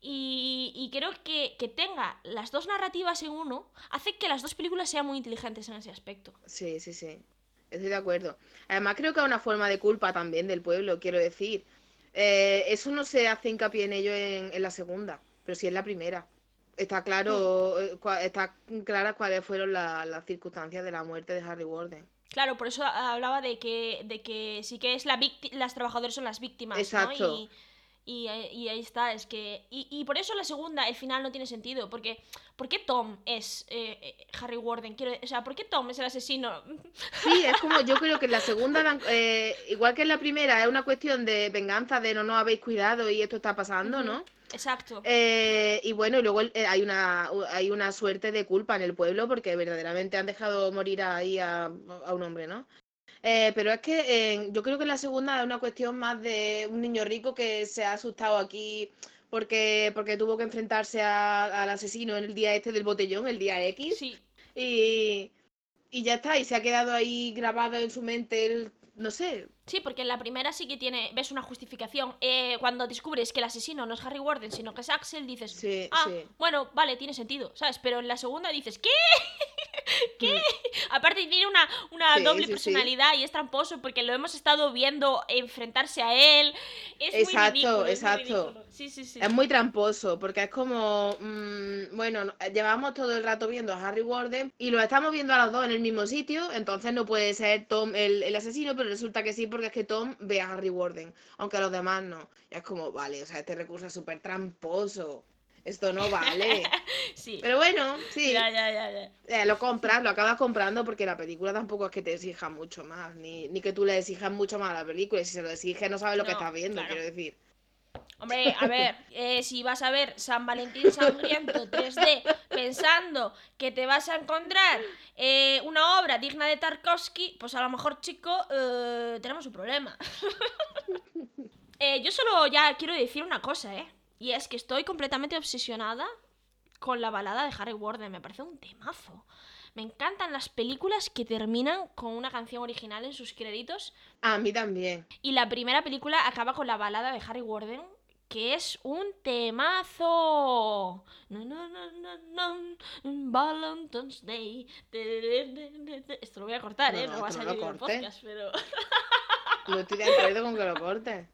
[SPEAKER 3] Y, y creo que, que tenga las dos narrativas en uno hace que las dos películas sean muy inteligentes en ese aspecto.
[SPEAKER 2] Sí, sí, sí. Estoy de acuerdo. Además, creo que es una forma de culpa también del pueblo, quiero decir. Eh, eso no se hace hincapié en ello en, en la segunda, pero sí en la primera. Está claro, eh, está clara cuáles fueron la- las circunstancias de la muerte de Harry Warden.
[SPEAKER 3] Claro, por eso hablaba de que, de que sí que es la las trabajadoras son las víctimas,
[SPEAKER 2] Exacto.
[SPEAKER 3] ¿no? Y, y, eh, y ahí está, es que... Y, y por eso la segunda, el final no tiene sentido, porque ¿por qué Tom es eh, eh, Harry Warden? Quiero, o sea, ¿por qué Tom es el asesino?
[SPEAKER 2] Sí, es como yo creo que en la segunda, eh, igual que en la primera, es una cuestión de venganza, de no nos habéis cuidado y esto está pasando, ¿no?
[SPEAKER 3] Exacto.
[SPEAKER 2] Eh, y bueno, y luego eh, hay una, hay una suerte de culpa en el pueblo porque verdaderamente han dejado morir ahí a, a un hombre, ¿no? Eh, pero es que eh, yo creo que la segunda es una cuestión más de un niño rico que se ha asustado aquí porque, porque tuvo que enfrentarse a- al asesino en el día este del botellón, el día X,
[SPEAKER 3] Sí,
[SPEAKER 2] y, y ya está, y se ha quedado ahí grabado en su mente el, no sé,
[SPEAKER 3] Sí, porque en la primera sí que tiene, ves una justificación. Eh, cuando descubres que el asesino no es Harry Warden, sino que es Axel, dices,
[SPEAKER 2] Sí,
[SPEAKER 3] ah,
[SPEAKER 2] sí.
[SPEAKER 3] bueno, vale, tiene sentido, ¿sabes? Pero en la segunda dices, ¿qué? ¿Qué?
[SPEAKER 2] Mm.
[SPEAKER 3] Aparte tiene una, una
[SPEAKER 2] Sí,
[SPEAKER 3] doble personalidad y es tramposo porque lo hemos estado viendo enfrentarse a él. Es
[SPEAKER 2] Exacto,
[SPEAKER 3] muy ridículo. es muy
[SPEAKER 2] exacto.
[SPEAKER 3] sí, sí.
[SPEAKER 2] Es muy tramposo, porque es como, mm, bueno, no- llevamos todo el rato viendo a Harry Warden y lo estamos viendo a los dos en el mismo sitio, entonces no puede ser Tom el, el asesino, pero resulta que sí, porque es que Tom ve a Harry Warden, aunque a los demás no. Y es como, vale, o sea, este recurso es súper tramposo. esto no vale.
[SPEAKER 3] Sí.
[SPEAKER 2] Pero bueno, sí,
[SPEAKER 3] Ya, ya, ya, ya.
[SPEAKER 2] eh, lo compras, lo acabas comprando porque la película tampoco es que te exija mucho más, ni, ni que tú le exijas mucho más a la película. y Si se lo exiges, no sabes lo que estás viendo,
[SPEAKER 3] claro.
[SPEAKER 2] quiero decir.
[SPEAKER 3] Hombre, a ver, eh, si vas a ver San Valentín Sangriento 3D pensando que te vas a encontrar eh, una obra digna de Tarkovsky, pues a lo mejor, chico, eh, tenemos un problema. Yo solo ya quiero decir una cosa, ¿eh? Y es que estoy completamente obsesionada con la balada de Harry Warden. Me parece un temazo. Me encantan las películas que terminan con una canción original en sus créditos.
[SPEAKER 2] A mí también.
[SPEAKER 3] Y la primera película acaba con la balada de Harry Warden, que es un temazo. Na, na, na, na, na, Valentine's Day. Esto lo voy a cortar,
[SPEAKER 2] No,
[SPEAKER 3] ¿eh?
[SPEAKER 2] no,
[SPEAKER 3] No, va a
[SPEAKER 2] no
[SPEAKER 3] salir en el podcast, pero...
[SPEAKER 2] No estoy de acuerdo con que lo cortes.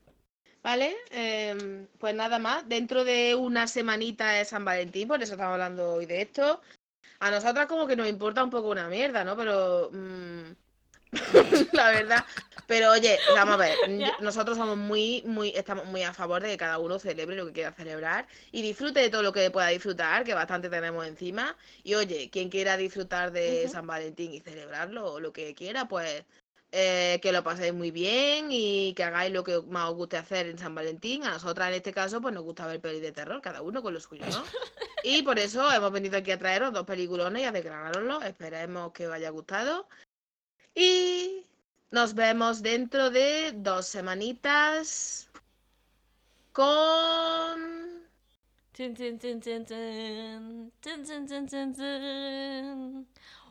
[SPEAKER 2] ¿Vale? Em, pues nada más. Dentro de una semanita es San Valentín, por eso estamos hablando hoy de esto. A nosotras como que nos importa un poco una mierda, ¿no? Pero... mm, la verdad. Pero oye, vamos a ver.
[SPEAKER 3] ¿Ya?
[SPEAKER 2] Nosotros somos muy, muy, estamos muy a favor de que cada uno celebre lo que quiera celebrar y disfrute de todo lo que pueda disfrutar, que bastante tenemos encima. Y oye, quien quiera disfrutar de. San Valentín y celebrarlo o lo que quiera, pues eh, que lo paséis muy bien y que hagáis lo que más os guste hacer en San Valentín. A nosotras en este caso, pues nos gusta ver pelis de terror, cada uno con lo suyo, ¿no? Y por eso hemos venido aquí a traeros dos peliculones y a declararoslo. Esperemos que os haya gustado. Y nos vemos dentro de dos semanitas con...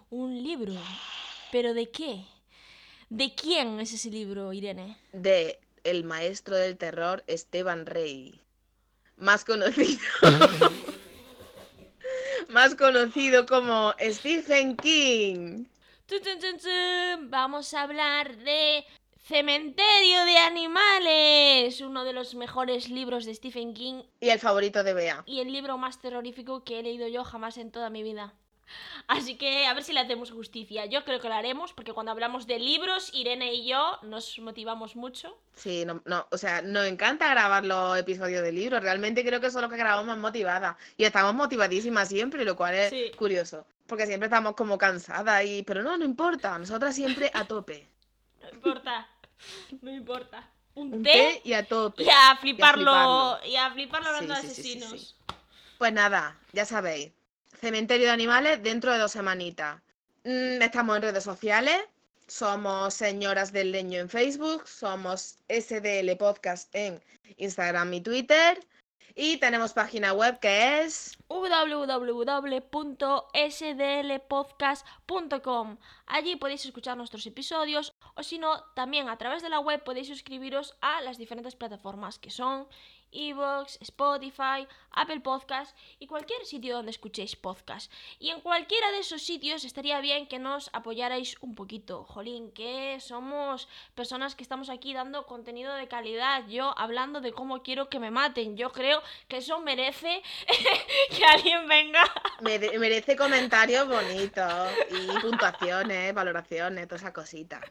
[SPEAKER 3] Un libro. ¿Pero de qué? ¿De quién es ese libro, Irene?
[SPEAKER 2] de el maestro del terror Esteban Rey, más conocido más conocido como Stephen King.
[SPEAKER 3] Vamos a hablar de Cementerio de Animales, uno de los mejores libros de Stephen King
[SPEAKER 2] Y el favorito de Bea.
[SPEAKER 3] y el libro más terrorífico que he leído yo jamás en toda mi vida. Así que a ver si le hacemos justicia. Yo creo que lo haremos porque cuando hablamos de libros, Irene y yo nos motivamos mucho.
[SPEAKER 2] Sí, no, no, o sea, nos encanta grabar los episodios de libros. Realmente creo que son los que grabamos más motivadas. Y estamos motivadísimas siempre, lo cual es
[SPEAKER 3] Sí.
[SPEAKER 2] curioso. Porque siempre estamos como cansadas y... Pero no, no importa. Nosotras siempre a tope.
[SPEAKER 3] No importa. No importa. Un,
[SPEAKER 2] Un
[SPEAKER 3] té,
[SPEAKER 2] té y a tope.
[SPEAKER 3] y a fliparlo.
[SPEAKER 2] fliparlo.
[SPEAKER 3] Y a fliparlo hablando
[SPEAKER 2] Sí,
[SPEAKER 3] de
[SPEAKER 2] sí,
[SPEAKER 3] asesinos.
[SPEAKER 2] Pues nada, ya sabéis. Cementerio de animales dentro de dos semanitas. Mm, estamos en redes sociales. Somos Señoras del Leño en Facebook. Somos SDL Podcast en Instagram y Twitter. Y tenemos página web que es.
[SPEAKER 3] www.sdlpodcast.com. Allí podéis escuchar nuestros episodios o si no, también a través de la web podéis suscribiros a las diferentes plataformas que son Evox, Spotify, Apple Podcast y cualquier sitio donde escuchéis podcast. Y en cualquiera de esos sitios estaría bien que nos apoyarais un poquito, jolín, que somos personas que estamos aquí dando contenido de calidad, yo hablando de cómo quiero que me maten. Yo creo que eso merece que alguien venga
[SPEAKER 2] mere- merece comentarios bonitos y puntuaciones, valoraciones, todas esas cositas.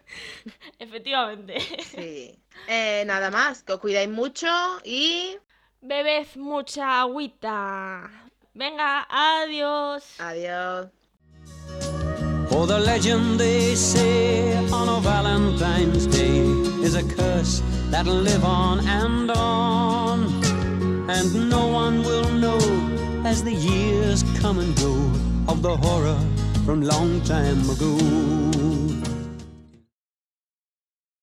[SPEAKER 3] Efectivamente.
[SPEAKER 2] Sí. Eh, nada más, que os cuidáis mucho y
[SPEAKER 3] Bebed mucha agüita. Venga, adiós.
[SPEAKER 2] adiós.
[SPEAKER 5] For the legend they say on a Valentine's Day is a curse that'll live on and on. And no one will know as the years come and go of the horror from long time ago.